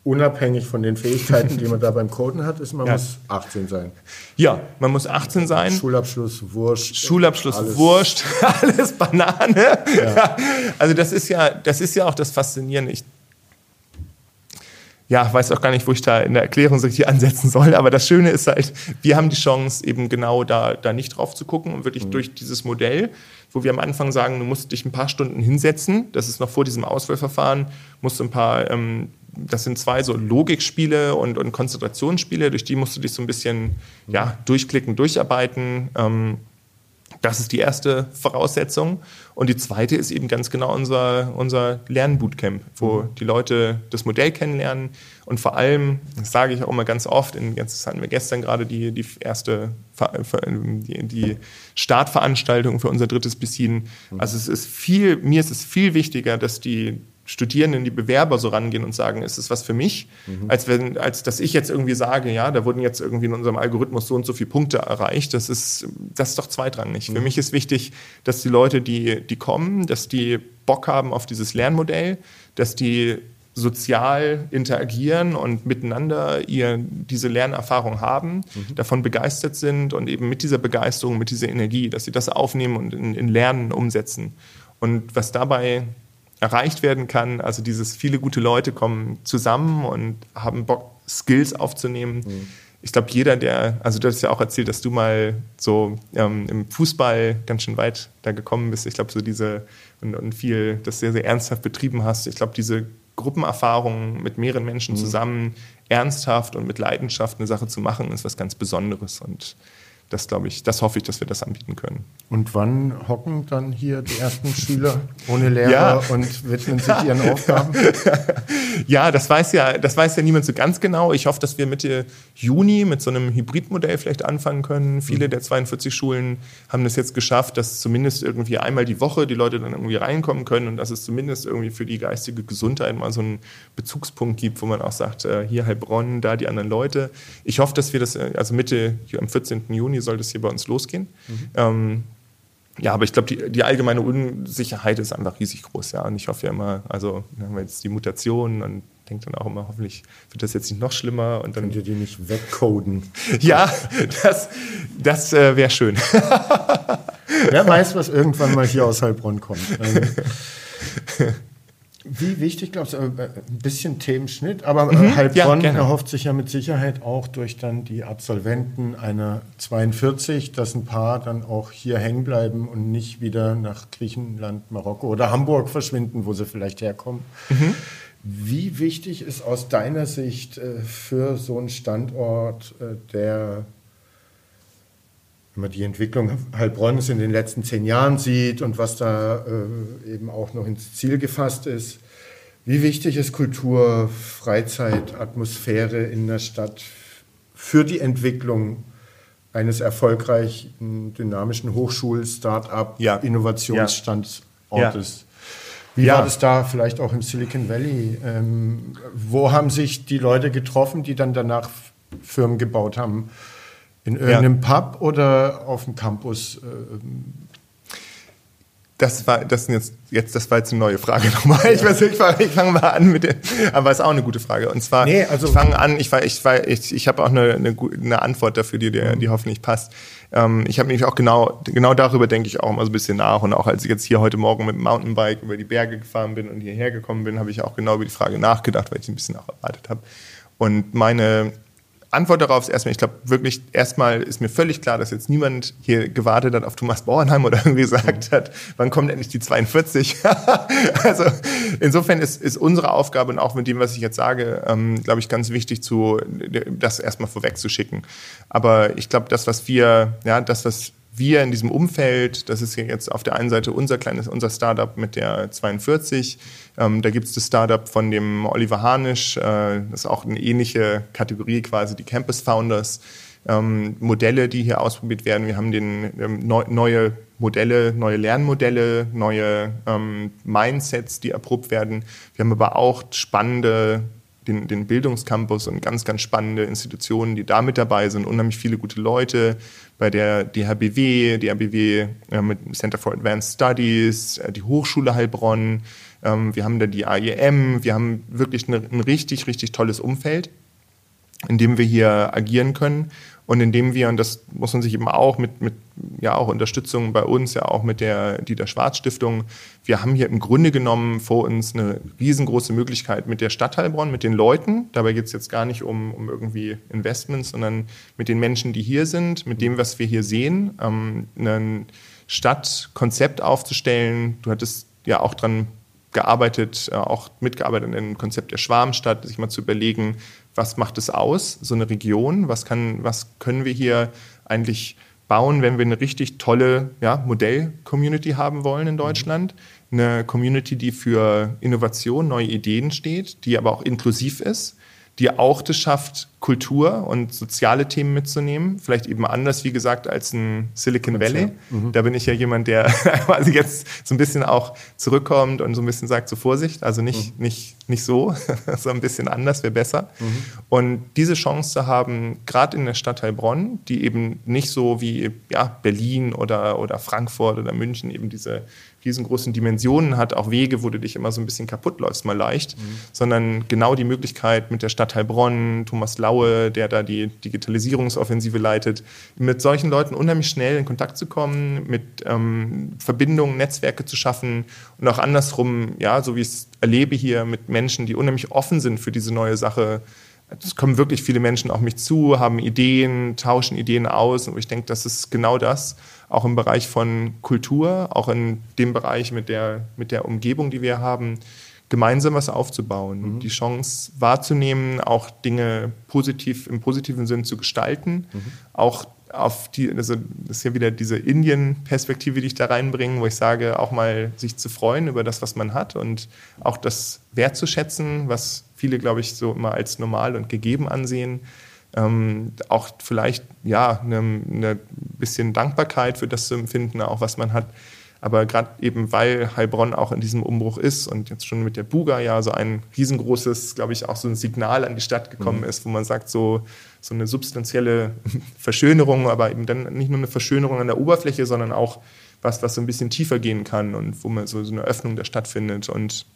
unabhängig von den Fähigkeiten, die man da beim Coden hat, ist, man ja. muss 18 sein. Ja, man muss 18 sein. Schulabschluss, Wurscht. Schulabschluss, alles. Wurscht, alles Banane. Ja. Also das ist ja, das ist ja auch das Faszinierende. Ich ja, weiß auch gar nicht, wo ich da in der Erklärung so richtig ansetzen soll. Aber das Schöne ist halt, wir haben die Chance, eben genau da, da nicht drauf zu gucken und wirklich mhm. durch dieses Modell, wo wir am Anfang sagen, du musst dich ein paar Stunden hinsetzen, das ist noch vor diesem Auswahlverfahren, musst du ein paar, ähm, das sind zwei so Logikspiele und, und Konzentrationsspiele, durch die musst du dich so ein bisschen mhm. ja, durchklicken, durcharbeiten. Ähm, das ist die erste Voraussetzung. Und die zweite ist eben ganz genau unser, unser Lernbootcamp, wo mhm. die Leute das Modell kennenlernen und vor allem, das sage ich auch immer ganz oft, in, jetzt hatten wir gestern gerade die, die erste die, die Startveranstaltung für unser drittes Piscin. Mhm. Also es ist viel, mir ist es viel wichtiger, dass die Studierenden, die Bewerber so rangehen und sagen, ist es was für mich? Mhm. Als, wenn, als dass ich jetzt irgendwie sage, ja, da wurden jetzt irgendwie in unserem Algorithmus so und so viele Punkte erreicht. Das ist, das ist doch zweitrangig. Mhm. Für mich ist wichtig, dass die Leute, die, die kommen, dass die Bock haben auf dieses Lernmodell, dass die sozial interagieren und miteinander ihr diese Lernerfahrung haben, mhm. davon begeistert sind und eben mit dieser Begeisterung, mit dieser Energie, dass sie das aufnehmen und in, in Lernen umsetzen. Und was dabei erreicht werden kann. Also dieses viele gute Leute kommen zusammen und haben Bock, Skills aufzunehmen. Mhm. Ich glaube, jeder, der, also du hast ja auch erzählt, dass du mal so ähm, im Fußball ganz schön weit da gekommen bist. Ich glaube, so diese und, und, viel das sehr, sehr ernsthaft betrieben hast. Ich glaube, diese Gruppenerfahrung mit mehreren Menschen mhm. zusammen ernsthaft und mit Leidenschaft eine Sache zu machen, ist was ganz Besonderes. Und das glaube ich, das hoffe ich, dass wir das anbieten können. Und wann hocken dann hier die ersten Schüler ohne Lehrer ja. und widmen sich ihren Aufgaben? ja, das weiß ja, das weiß ja niemand so ganz genau. Ich hoffe, dass wir Mitte Juni mit so einem Hybridmodell vielleicht anfangen können. Viele mhm. der 42 Schulen haben das jetzt geschafft, dass zumindest irgendwie einmal die Woche die Leute dann irgendwie reinkommen können und dass es zumindest irgendwie für die geistige Gesundheit mal so einen Bezugspunkt gibt, wo man auch sagt, äh, hier Heilbronn, da die anderen Leute. Ich hoffe, dass wir das, äh, also Mitte, am 14. Juni soll das hier bei uns losgehen. Mhm. Ähm, ja, aber ich glaube, die, die, allgemeine Unsicherheit ist einfach riesig groß, ja. Und ich hoffe ja immer, also haben wir jetzt die Mutationen und denke dann auch immer, hoffentlich wird das jetzt nicht noch schlimmer. Und dann Könnt ihr die nicht wegcoden? ja, das, das äh, wäre schön. Wer weiß, was irgendwann mal hier aus Heilbronn kommt. Wie wichtig, glaubst du, äh, ein bisschen Themenschnitt, aber mhm, Heilbronn ja, erhofft sich ja mit Sicherheit auch durch dann die Absolventen einer 42, dass ein paar dann auch hier hängen bleiben und nicht wieder nach Griechenland, Marokko oder Hamburg verschwinden, wo sie vielleicht herkommen. Mhm. Wie wichtig ist aus deiner Sicht äh, für so einen Standort äh, der wenn man die Entwicklung Heilbronns in den letzten zehn Jahren sieht und was da äh, eben auch noch ins Ziel gefasst ist. Wie wichtig ist Kultur, Freizeit, Atmosphäre in der Stadt für die Entwicklung eines erfolgreichen, dynamischen Hochschul-, Start-up-, ja. Innovationsstandortes? Ja. Wie ja. war das da vielleicht auch im Silicon Valley? Ähm, wo haben sich die Leute getroffen, die dann danach Firmen gebaut haben? In irgendeinem ja. Pub oder auf dem Campus? Ähm, das war, das jetzt, jetzt, das war jetzt eine neue Frage nochmal. Ich, weiß, ich fange fang mal an mit dem, aber es ist auch eine gute Frage. Und zwar, nee, also, ich fange an, ich, war, ich, war, ich, ich habe auch eine, eine, eine Antwort dafür, die, die, die hoffentlich passt. Ähm, ich habe nämlich auch genau, genau darüber denke ich auch immer so ein bisschen nach. Und auch als ich jetzt hier heute Morgen mit dem Mountainbike über die Berge gefahren bin und hierher gekommen bin, habe ich auch genau über die Frage nachgedacht, weil ich ein bisschen auch erwartet habe. Und meine Antwort darauf ist erstmal, ich glaube wirklich, erstmal ist mir völlig klar, dass jetzt niemand hier gewartet hat auf Thomas Bauernheim oder irgendwie gesagt hat, wann kommt endlich die 42? also insofern ist, ist unsere Aufgabe und auch mit dem, was ich jetzt sage, ähm, glaube ich, ganz wichtig, zu, das erstmal vorwegzuschicken. Aber ich glaube, das, was wir, ja, das, was wir in diesem Umfeld, das ist jetzt auf der einen Seite unser kleines, unser Startup mit der 42. Ähm, da gibt es das Startup von dem Oliver Harnisch, äh, das ist auch eine ähnliche Kategorie quasi, die Campus Founders. Ähm, Modelle, die hier ausprobiert werden. Wir haben den, ähm, neu, neue Modelle, neue Lernmodelle, neue ähm, Mindsets, die erprobt werden. Wir haben aber auch spannende den, den Bildungscampus und ganz, ganz spannende Institutionen, die da mit dabei sind, unheimlich viele gute Leute, bei der DHBW, die HBW äh, mit Center for Advanced Studies, äh, die Hochschule Heilbronn, ähm, wir haben da die AIM, wir haben wirklich ein richtig, richtig tolles Umfeld, in dem wir hier agieren können und indem wir, und das muss man sich eben auch mit, mit ja auch Unterstützung bei uns, ja auch mit der Dieter Schwarz Stiftung, wir haben hier im Grunde genommen vor uns eine riesengroße Möglichkeit mit der Stadt Heilbronn, mit den Leuten. Dabei geht es jetzt gar nicht um, um irgendwie Investments, sondern mit den Menschen, die hier sind, mit dem, was wir hier sehen, ähm, ein Stadtkonzept aufzustellen. Du hattest ja auch dran gearbeitet, äh, auch mitgearbeitet an dem Konzept der Schwarmstadt, sich mal zu überlegen, was macht es aus, so eine Region, was, kann, was können wir hier eigentlich bauen, wenn wir eine richtig tolle ja, Modell-Community haben wollen in Deutschland. Eine Community, die für Innovation, neue Ideen steht, die aber auch inklusiv ist, die auch das schafft, Kultur und soziale Themen mitzunehmen. Vielleicht eben anders, wie gesagt, als ein Silicon Valley. Mhm. Da bin ich ja jemand, der quasi jetzt so ein bisschen auch zurückkommt und so ein bisschen sagt, so Vorsicht, also nicht, mhm. nicht, nicht so, so ein bisschen anders wäre besser. Mhm. Und diese Chance zu haben, gerade in der Stadt Heilbronn, die eben nicht so wie ja, Berlin oder, oder Frankfurt oder München eben diese riesengroßen Dimensionen hat, auch Wege, wo du dich immer so ein bisschen kaputt läufst, mal leicht, mhm. sondern genau die Möglichkeit mit der Stadt Heilbronn, Thomas Laue, der da die Digitalisierungsoffensive leitet, mit solchen Leuten unheimlich schnell in Kontakt zu kommen, mit ähm, Verbindungen, Netzwerke zu schaffen und auch andersrum, ja, so wie ich es erlebe hier mit Menschen, die unheimlich offen sind für diese neue Sache, es kommen wirklich viele Menschen auf mich zu, haben Ideen, tauschen Ideen aus. Und ich denke, das ist genau das, auch im Bereich von Kultur, auch in dem Bereich mit der, mit der Umgebung, die wir haben, gemeinsam was aufzubauen, mhm. die Chance wahrzunehmen, auch Dinge positiv im positiven Sinn zu gestalten, mhm. auch auf die, also das ist ja wieder diese Indien-Perspektive, die ich da reinbringe, wo ich sage, auch mal sich zu freuen über das, was man hat und auch das wertzuschätzen, was viele, glaube ich, so immer als normal und gegeben ansehen. Ähm, auch vielleicht ja eine, eine bisschen Dankbarkeit für das zu empfinden, auch was man hat. Aber gerade eben, weil Heilbronn auch in diesem Umbruch ist und jetzt schon mit der Buga ja so ein riesengroßes, glaube ich, auch so ein Signal an die Stadt gekommen mhm. ist, wo man sagt, so, so eine substanzielle Verschönerung, aber eben dann nicht nur eine Verschönerung an der Oberfläche, sondern auch was, was so ein bisschen tiefer gehen kann und wo man so, so eine Öffnung der Stadt findet. Und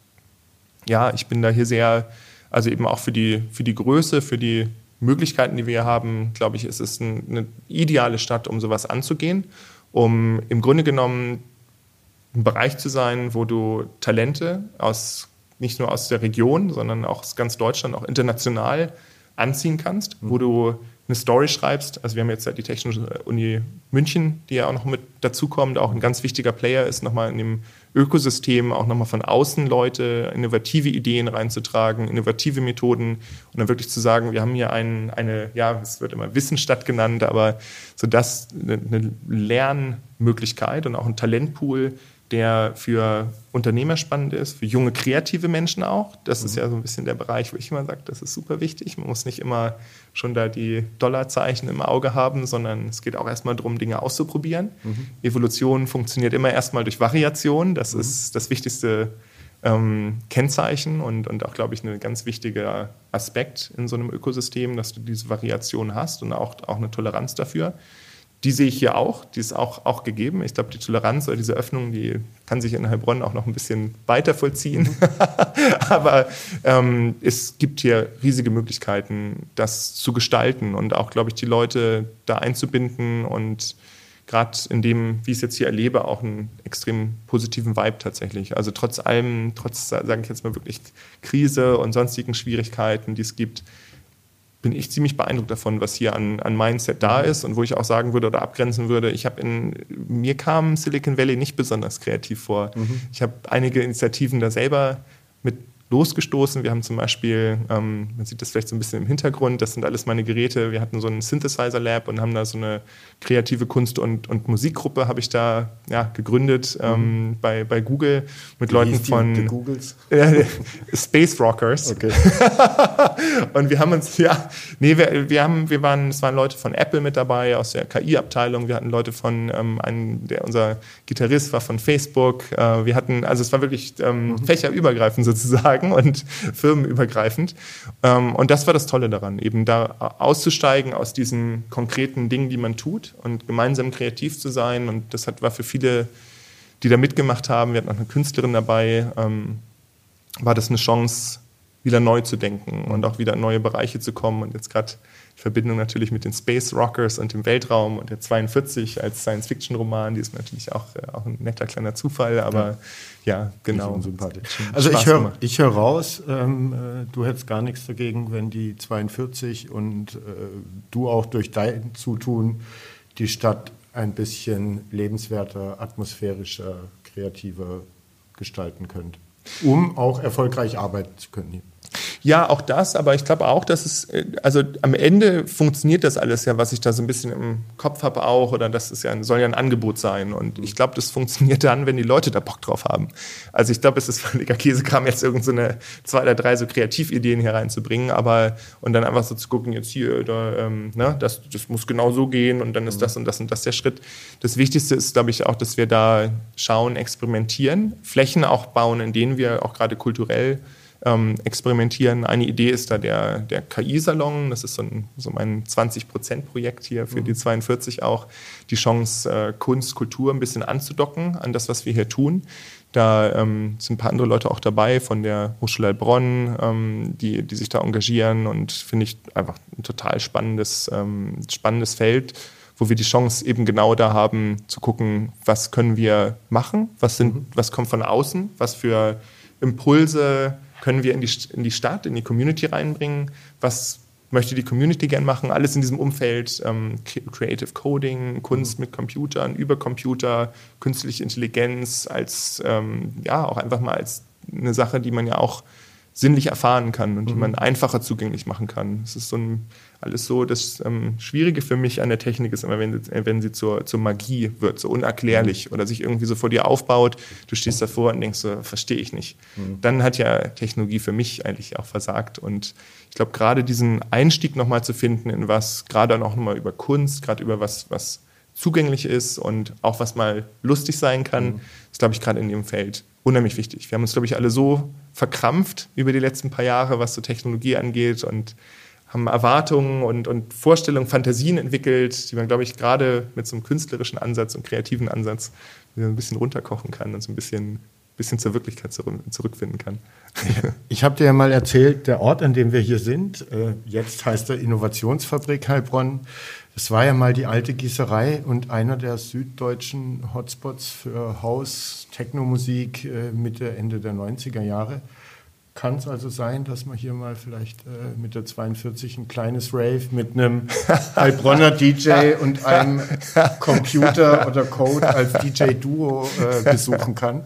ja, ich bin da hier sehr, also eben auch für die, für die Größe, für die Möglichkeiten, die wir haben, glaube ich, ist es eine ideale Stadt, um sowas anzugehen, um im Grunde genommen ein Bereich zu sein, wo du Talente aus nicht nur aus der Region, sondern auch aus ganz Deutschland, auch international anziehen kannst, mhm. wo du eine Story schreibst. Also wir haben jetzt die Technische Uni München, die ja auch noch mit dazukommt, auch ein ganz wichtiger Player ist, nochmal in dem Ökosystem auch nochmal von außen Leute innovative Ideen reinzutragen, innovative Methoden und dann wirklich zu sagen, wir haben hier ein, eine, ja, es wird immer Wissensstadt genannt, aber so das eine Lernmöglichkeit und auch ein Talentpool, der für Unternehmer spannend ist, für junge kreative Menschen auch. Das mhm. ist ja so ein bisschen der Bereich, wo ich immer sage, das ist super wichtig. Man muss nicht immer schon da die Dollarzeichen im Auge haben, sondern es geht auch erstmal darum, Dinge auszuprobieren. Mhm. Evolution funktioniert immer erstmal durch Variation. Das mhm. ist das wichtigste ähm, Kennzeichen und, und auch, glaube ich, ein ganz wichtiger Aspekt in so einem Ökosystem, dass du diese Variation hast und auch, auch eine Toleranz dafür die sehe ich hier auch, die ist auch, auch gegeben. Ich glaube, die Toleranz oder diese Öffnung, die kann sich in Heilbronn auch noch ein bisschen weiter vollziehen. Mhm. Aber ähm, es gibt hier riesige Möglichkeiten, das zu gestalten und auch, glaube ich, die Leute da einzubinden und gerade in dem, wie ich es jetzt hier erlebe, auch einen extrem positiven Vibe tatsächlich. Also trotz allem, trotz, sage ich jetzt mal wirklich, Krise und sonstigen Schwierigkeiten, die es gibt, bin ich ziemlich beeindruckt davon, was hier an, an Mindset da ist und wo ich auch sagen würde oder abgrenzen würde, ich habe in, mir kam Silicon Valley nicht besonders kreativ vor. Mhm. Ich habe einige Initiativen da selber mit losgestoßen. Wir haben zum Beispiel, ähm, man sieht das vielleicht so ein bisschen im Hintergrund, das sind alles meine Geräte. Wir hatten so ein Synthesizer Lab und haben da so eine kreative Kunst- und, und Musikgruppe habe ich da ja, gegründet mhm. ähm, bei, bei Google mit Wie Leuten von Googles? Äh, Space Rockers. Okay. und wir haben uns, ja, nee, wir, wir haben, wir waren, es waren Leute von Apple mit dabei, aus der KI-Abteilung. Wir hatten Leute von, ähm, einem, der unser Gitarrist war von Facebook. Äh, wir hatten, also es war wirklich ähm, mhm. fächerübergreifend sozusagen sagen und firmenübergreifend. Ähm, und das war das Tolle daran, eben da auszusteigen aus diesen konkreten Dingen, die man tut und gemeinsam kreativ zu sein. Und das hat, war für viele, die da mitgemacht haben, wir hatten auch eine Künstlerin dabei, ähm, war das eine Chance, wieder neu zu denken und auch wieder in neue Bereiche zu kommen. Und jetzt gerade Verbindung natürlich mit den Space Rockers und dem Weltraum und der 42 als Science-Fiction-Roman, die ist natürlich auch, äh, auch ein netter kleiner Zufall, aber ja, ja genau. Also ich höre ich hör raus, ähm, äh, du hättest gar nichts dagegen, wenn die 42 und äh, du auch durch dein Zutun die Stadt ein bisschen lebenswerter, atmosphärischer, kreativer gestalten könnt, um auch erfolgreich arbeiten zu können. Ja, auch das, aber ich glaube auch, dass es, äh, also am Ende funktioniert das alles ja, was ich da so ein bisschen im Kopf habe auch, oder das ist ja, soll ja ein Angebot sein. Und ich glaube, das funktioniert dann, wenn die Leute da Bock drauf haben. Also ich glaube, es ist völliger Käsekram, jetzt irgendeine so zwei oder drei so Kreativideen hier reinzubringen, aber und dann einfach so zu gucken, jetzt hier, da, ähm, ne, das, das muss genau so gehen und dann ist das und das und das der Schritt. Das Wichtigste ist, glaube ich, auch, dass wir da schauen, experimentieren, Flächen auch bauen, in denen wir auch gerade kulturell ähm, experimentieren. Eine Idee ist da der, der KI-Salon. Das ist so, ein, so mein 20-Prozent-Projekt hier für mhm. die 42 auch. Die Chance, äh, Kunst, Kultur ein bisschen anzudocken an das, was wir hier tun. Da ähm, sind ein paar andere Leute auch dabei von der Hochschule Heilbronn, ähm, die, die sich da engagieren und finde ich einfach ein total spannendes, ähm, spannendes Feld, wo wir die Chance eben genau da haben, zu gucken, was können wir machen, was, sind, mhm. was kommt von außen, was für Impulse können wir in die, in die Stadt, in die Community reinbringen? Was möchte die Community gern machen? Alles in diesem Umfeld, ähm, Creative Coding, Kunst mit Computern, über Computer, künstliche Intelligenz als, ähm, ja, auch einfach mal als eine Sache, die man ja auch sinnlich erfahren kann und die mhm. man einfacher zugänglich machen kann. Es ist so ein alles so. Das ähm, Schwierige für mich an der Technik ist immer, wenn, wenn sie zur, zur Magie wird, so unerklärlich mhm. oder sich irgendwie so vor dir aufbaut. Du stehst davor und denkst so, verstehe ich nicht. Mhm. Dann hat ja Technologie für mich eigentlich auch versagt. Und ich glaube, gerade diesen Einstieg nochmal zu finden in was, gerade auch nochmal über Kunst, gerade über was, was zugänglich ist und auch was mal lustig sein kann, mhm. ist, glaube ich, gerade in dem Feld unheimlich wichtig. Wir haben uns, glaube ich, alle so verkrampft über die letzten paar Jahre, was so Technologie angeht und haben Erwartungen und, und Vorstellungen, Fantasien entwickelt, die man, glaube ich, gerade mit so einem künstlerischen Ansatz und kreativen Ansatz ein bisschen runterkochen kann und so ein bisschen, bisschen zur Wirklichkeit zurückfinden kann. Ich habe dir ja mal erzählt, der Ort, an dem wir hier sind, äh, jetzt heißt er Innovationsfabrik Heilbronn. Das war ja mal die alte Gießerei und einer der süddeutschen Hotspots für Haus, Technomusik äh, Mitte, Ende der 90er Jahre. Kann es also sein, dass man hier mal vielleicht äh, mit der 42 ein kleines Rave mit einem Heilbronner DJ und einem Computer oder Code als DJ-Duo äh, besuchen kann?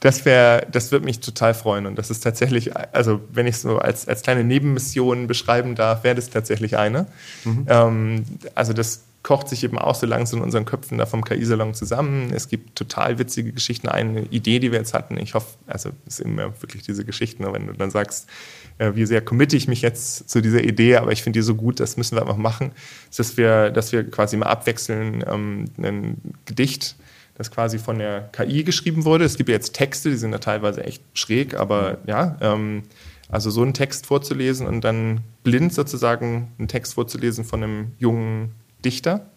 Das wäre, das würde mich total freuen. Und das ist tatsächlich, also wenn ich es so als, als kleine Nebenmission beschreiben darf, wäre das tatsächlich eine. Mhm. Ähm, also das kocht sich eben auch so langsam in unseren Köpfen da vom KI-Salon zusammen. Es gibt total witzige Geschichten. Eine Idee, die wir jetzt hatten, ich hoffe, also es sind immer wirklich diese Geschichten, wenn du dann sagst, äh, wie sehr committe ich mich jetzt zu dieser Idee, aber ich finde die so gut, das müssen wir einfach machen, ist, dass wir, dass wir quasi mal abwechseln, ähm, ein Gedicht, das quasi von der KI geschrieben wurde. Es gibt ja jetzt Texte, die sind da teilweise echt schräg, aber ja, ähm, also so einen Text vorzulesen und dann blind sozusagen einen Text vorzulesen von einem jungen Dichter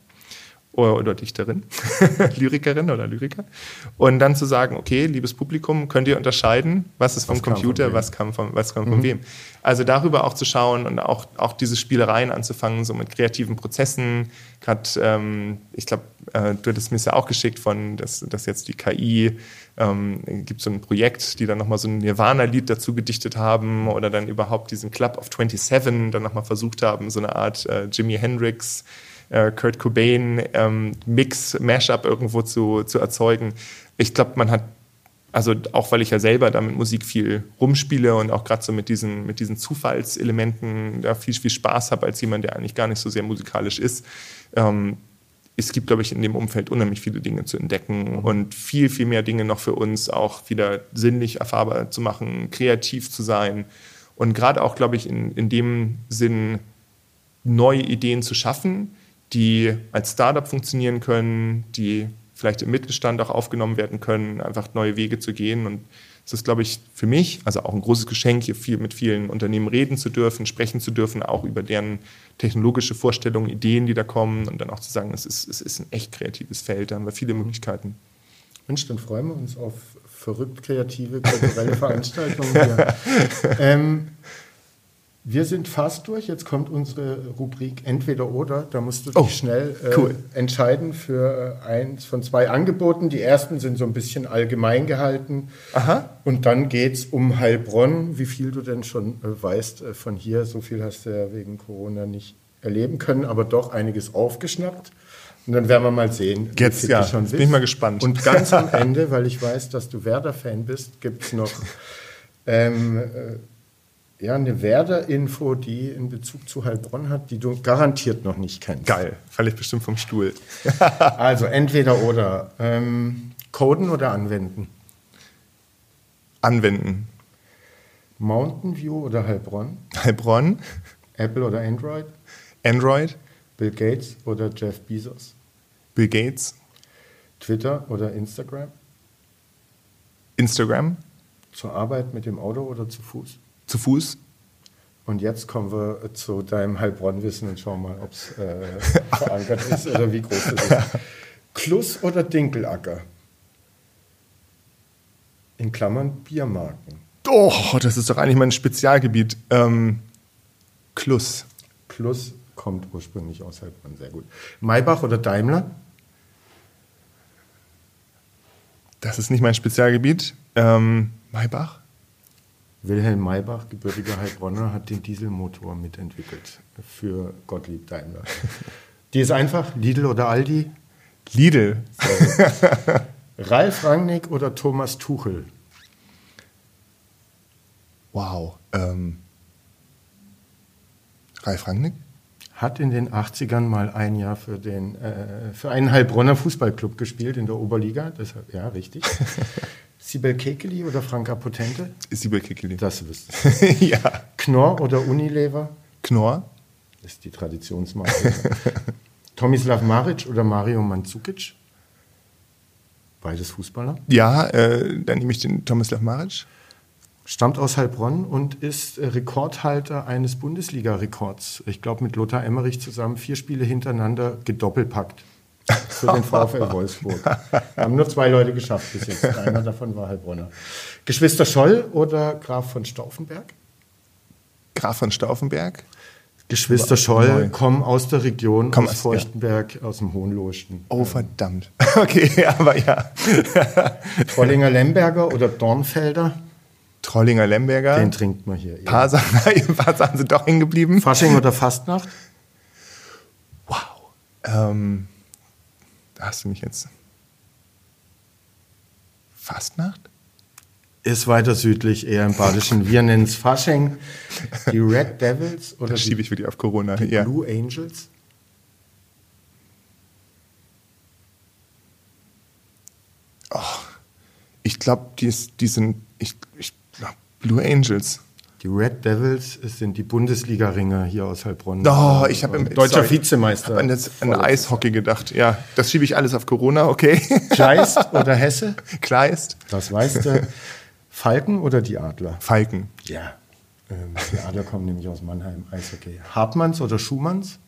oder Dichterin, Lyrikerin oder Lyriker. Und dann zu sagen, okay, liebes Publikum, könnt ihr unterscheiden, was ist vom was Computer, was kam von, was kam von mhm. wem. Also darüber auch zu schauen und auch, auch diese Spielereien anzufangen, so mit kreativen Prozessen. Gerade, ähm, ich glaube, äh, du hattest mir ja auch geschickt von, dass, dass jetzt die KI, ähm, gibt so ein Projekt, die dann nochmal so ein Nirvana-Lied dazu gedichtet haben oder dann überhaupt diesen Club of 27 dann nochmal versucht haben, so eine Art äh, Jimi Hendrix äh, Kurt Cobain ähm, Mix, Mashup irgendwo zu, zu erzeugen. Ich glaube, man hat, also auch weil ich ja selber da mit Musik viel rumspiele und auch gerade so mit diesen, mit diesen Zufallselementen da viel, viel Spaß habe als jemand, der eigentlich gar nicht so sehr musikalisch ist. Ähm, es gibt, glaube ich, in dem Umfeld unheimlich viele Dinge zu entdecken und viel, viel mehr Dinge noch für uns auch wieder sinnlich erfahrbar zu machen, kreativ zu sein und gerade auch, glaube ich, in, in dem Sinn neue Ideen zu schaffen, die als Startup funktionieren können, die vielleicht im Mittelstand auch aufgenommen werden können, einfach neue Wege zu gehen. Und es ist, glaube ich, für mich, also auch ein großes Geschenk, hier viel mit vielen Unternehmen reden zu dürfen, sprechen zu dürfen, auch über deren technologische Vorstellungen, Ideen, die da kommen und dann auch zu sagen, es ist, es ist ein echt kreatives Feld, da haben wir viele Möglichkeiten. Mensch, dann freuen wir uns auf verrückt kreative kulturelle Veranstaltungen hier. ähm, wir sind fast durch. Jetzt kommt unsere Rubrik Entweder oder. Da musst du dich oh, schnell äh, cool. entscheiden für äh, eins von zwei Angeboten. Die ersten sind so ein bisschen allgemein gehalten. Aha. Und dann geht es um Heilbronn. Wie viel du denn schon äh, weißt äh, von hier. So viel hast du ja wegen Corona nicht erleben können, aber doch einiges aufgeschnappt. Und dann werden wir mal sehen. Jetzt, ja, schon bin ich mal gespannt. Und ganz am Ende, weil ich weiß, dass du Werder-Fan bist, gibt es noch ähm, äh, ja, eine Werder-Info, die in Bezug zu Heilbronn hat, die du garantiert noch nicht kennst. Geil, falle ich bestimmt vom Stuhl. also entweder oder. Ähm, coden oder anwenden? Anwenden. Mountain View oder Heilbronn? Heilbronn. Apple oder Android? Android. Bill Gates oder Jeff Bezos? Bill Gates. Twitter oder Instagram? Instagram. Zur Arbeit mit dem Auto oder zu Fuß? Zu Fuß. Und jetzt kommen wir zu deinem Heilbronn-Wissen und schauen mal, ob es äh, verankert ist oder wie groß es ist. Kluss oder Dinkelacker? In Klammern Biermarken. Oh, das ist doch eigentlich mein Spezialgebiet. Ähm, Kluss. Kluss kommt ursprünglich aus Heilbronn, sehr gut. Maybach oder Daimler? Das ist nicht mein Spezialgebiet. Ähm, Maybach? Wilhelm Maybach, gebürtiger Heilbronner, hat den Dieselmotor mitentwickelt für Gottlieb Daimler. Die ist einfach, Lidl oder Aldi? Lidl. Ralf Rangnick oder Thomas Tuchel? Wow. Ähm, Ralf Rangnick? Hat in den 80ern mal ein Jahr für, den, äh, für einen Heilbronner Fußballclub gespielt in der Oberliga. Deshalb, ja, richtig. Sibel Kekeli oder Franka Potente? Sibel Kekeli. Das wüsste ja. Knorr oder Unilever? Knorr. Das ist die Traditionsmarke. Tomislav Maric oder Mario Mandzukic? Beides Fußballer? Ja, äh, dann nehme ich den Tomislav Maric. Stammt aus Heilbronn und ist äh, Rekordhalter eines Bundesliga-Rekords. Ich glaube, mit Lothar Emmerich zusammen vier Spiele hintereinander gedoppelpackt für den VfL Wolfsburg. Haben nur zwei Leute geschafft bis jetzt. Einer davon war Heilbronner. Geschwister Scholl oder Graf von Stauffenberg? Graf von Stauffenberg? Geschwister Scholl kommen aus der Region, Komm, aus Feuchtenberg, ja. aus dem Hohenlohesten. Oh, verdammt. Okay, aber ja. Trollinger Lemberger oder Dornfelder? Trollinger Lemberger. Den trinkt man hier. Ein paar, paar Sachen sind doch hängen geblieben. Fasching oder Fastnacht? Wow. Ähm, hast du mich jetzt. Fastnacht? Ist weiter südlich, eher im Badischen. Wir nennen es Fasching. Die Red Devils oder das schiebe ich wirklich auf Corona. Die ja. Blue Angels? Oh, ich glaube, die, die sind. Ich, ich glaube, Blue Angels. Die Red Devils sind die Bundesliga-Ringer hier aus Heilbronn. Oh, ich habe deutscher sorry, Vizemeister. Ich habe an, an Eishockey gedacht. Ja, das schiebe ich alles auf Corona. Okay. Kleist oder Hesse? Kleist. Das weißt du. Falken oder die Adler? Falken. Ja. Ähm, die Adler kommen nämlich aus Mannheim. Eishockey. Hartmanns oder Schumanns?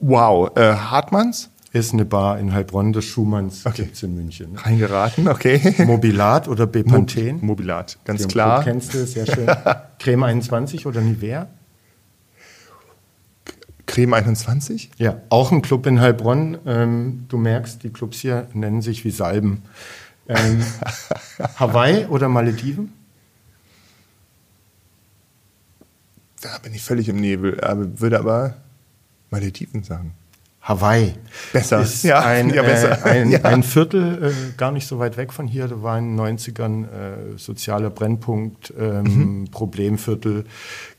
Wow. Äh, Hartmanns? Ist eine Bar in Heilbronn des Schumanns okay. gibt's in München. Ne? Reingeraten, okay. Mobilat oder Bepanthen? Mobilat, ganz Den klar. Club kennst du, sehr schön. Creme 21 oder Nivea? Creme 21? Ja, auch ein Club in Heilbronn. Ähm, du merkst, die Clubs hier nennen sich wie Salben. Ähm, Hawaii oder Malediven? Da bin ich völlig im Nebel, aber würde aber Malediven sagen. Hawaii. Besser. Ist ja, ein, ja, besser. Äh, ein, ja. ein, Viertel, äh, gar nicht so weit weg von hier. Da war in den 90ern äh, sozialer Brennpunkt, ähm, mhm. Problemviertel.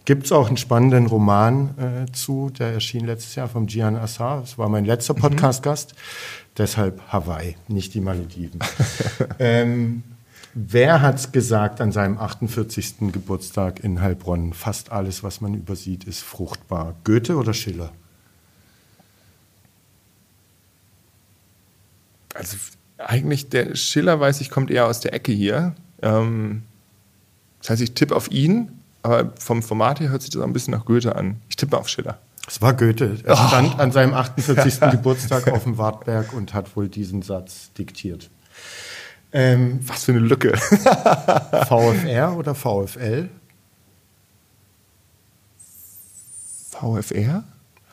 Gibt es auch einen spannenden Roman äh, zu, der erschien letztes Jahr vom Gian Assar. Das war mein letzter mhm. Podcast-Gast. Mhm. Deshalb Hawaii, nicht die Malediven. ähm, wer hat's gesagt an seinem 48. Geburtstag in Heilbronn? Fast alles, was man übersieht, ist fruchtbar. Goethe oder Schiller? Also eigentlich der Schiller, weiß ich, kommt eher aus der Ecke hier. Ähm, das heißt, ich tippe auf ihn, aber vom Format her hört sich das auch ein bisschen nach Goethe an. Ich tippe auf Schiller. Es war Goethe. Er oh. stand an seinem 48. Geburtstag auf dem Wartberg und hat wohl diesen Satz diktiert. Ähm, Was für eine Lücke. VFR oder VfL? VFR?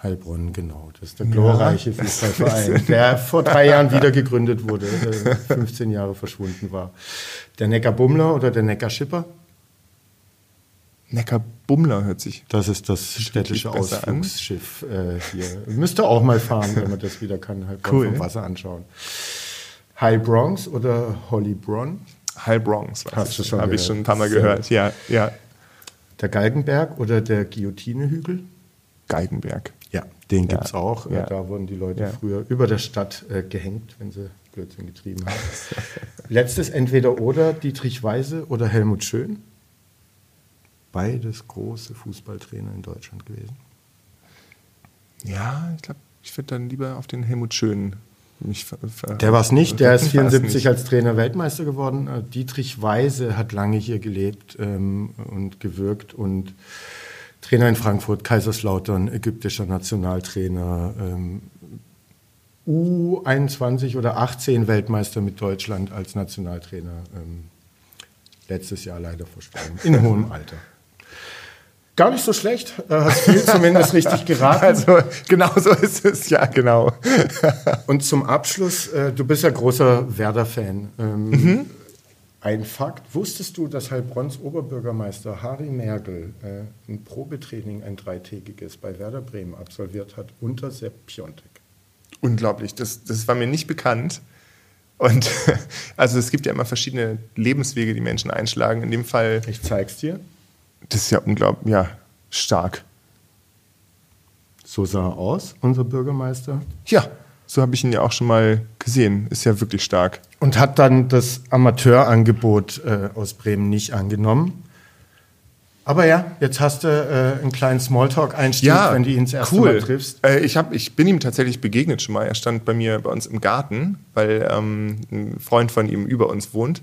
Heilbronn, genau. Das ist der glorreiche ja. Fußballverein, der vor drei Jahren wieder gegründet wurde, 15 äh, Jahre verschwunden war. Der Neckar-Bummler oder der Neckar-Schipper? Neckar-Bummler hört sich. Das ist das städtische Ausflugsschiff äh, hier. Müsste auch mal fahren, wenn man das wieder kann, Heilbronn cool. vom Wasser anschauen. High Bronx oder Holly Bron? High Bronx, hast du schon Habe ich schon ein paar Mal gehört, ja. ja. Der Galgenberg oder der Guillotinehügel? Geigenberg. Ja, den gibt es auch. Ja. Da wurden die Leute ja. früher über der Stadt äh, gehängt, wenn sie Blödsinn getrieben haben. Letztes entweder oder Dietrich Weise oder Helmut Schön. Beides große Fußballtrainer in Deutschland gewesen. Ja, ich glaube, ich würde dann lieber auf den Helmut Schön mich ver Der war es nicht, der ist 74 als Trainer Weltmeister geworden. Äh, Dietrich Weise hat lange hier gelebt ähm, und gewirkt und Trainer in Frankfurt, Kaiserslautern, ägyptischer Nationaltrainer, ähm, U21 oder 18 Weltmeister mit Deutschland als Nationaltrainer. Ähm, letztes Jahr leider verstorben, in hohem Alter. Gar nicht so schlecht, äh, hast viel zumindest richtig geraten. Also genau so ist es, ja genau. Und zum Abschluss, äh, du bist ja großer Werder-Fan. Ähm, mhm. Ein Fakt, wusstest du, dass Heilbronns Oberbürgermeister Harry Merkel äh, ein Probetraining, ein dreitägiges, bei Werder Bremen absolviert hat unter Sepp Piontek? Unglaublich, das, das war mir nicht bekannt. Und also es gibt ja immer verschiedene Lebenswege, die Menschen einschlagen. In dem Fall. Ich zeig's dir. Das ist ja unglaublich, ja, stark. So sah er aus, unser Bürgermeister. Ja, so habe ich ihn ja auch schon mal gesehen. Ist ja wirklich stark. Und hat dann das Amateurangebot äh, aus Bremen nicht angenommen. Aber ja, jetzt hast du äh, einen kleinen Smalltalk-Einstieg, ja, wenn du ihn das erste cool. Mal triffst. Äh, ich, hab, ich bin ihm tatsächlich begegnet schon mal. Er stand bei mir bei uns im Garten, weil ähm, ein Freund von ihm über uns wohnt.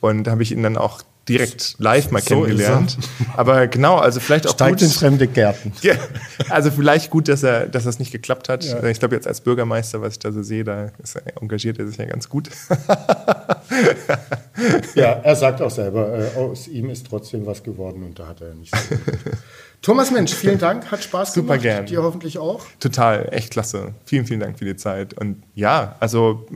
Und da habe ich ihn dann auch direkt live mal so kennengelernt. Aber genau, also vielleicht auch Steigt gut. in fremde Gärten. Ja, also vielleicht gut, dass er, dass das nicht geklappt hat. Ja. Ich glaube jetzt als Bürgermeister, was ich da so sehe, da er, engagiert er sich ja ganz gut. ja, er sagt auch selber, äh, aus ihm ist trotzdem was geworden und da hat er nicht so Thomas Mensch, vielen Dank, hat Spaß Super gemacht. gern. Dir hoffentlich auch. Total, echt klasse. Vielen, vielen Dank für die Zeit. Und ja, also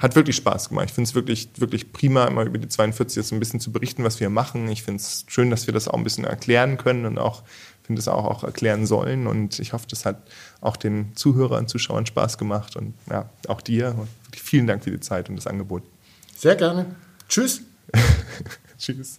hat wirklich Spaß gemacht. Ich finde es wirklich, wirklich prima, immer über die 42 jetzt ein bisschen zu berichten, was wir machen. Ich finde es schön, dass wir das auch ein bisschen erklären können und auch finde es auch, auch erklären sollen. Und ich hoffe, das hat auch den Zuhörern, Zuschauern Spaß gemacht und ja, auch dir. Und vielen Dank für die Zeit und das Angebot. Sehr gerne. Tschüss. Tschüss.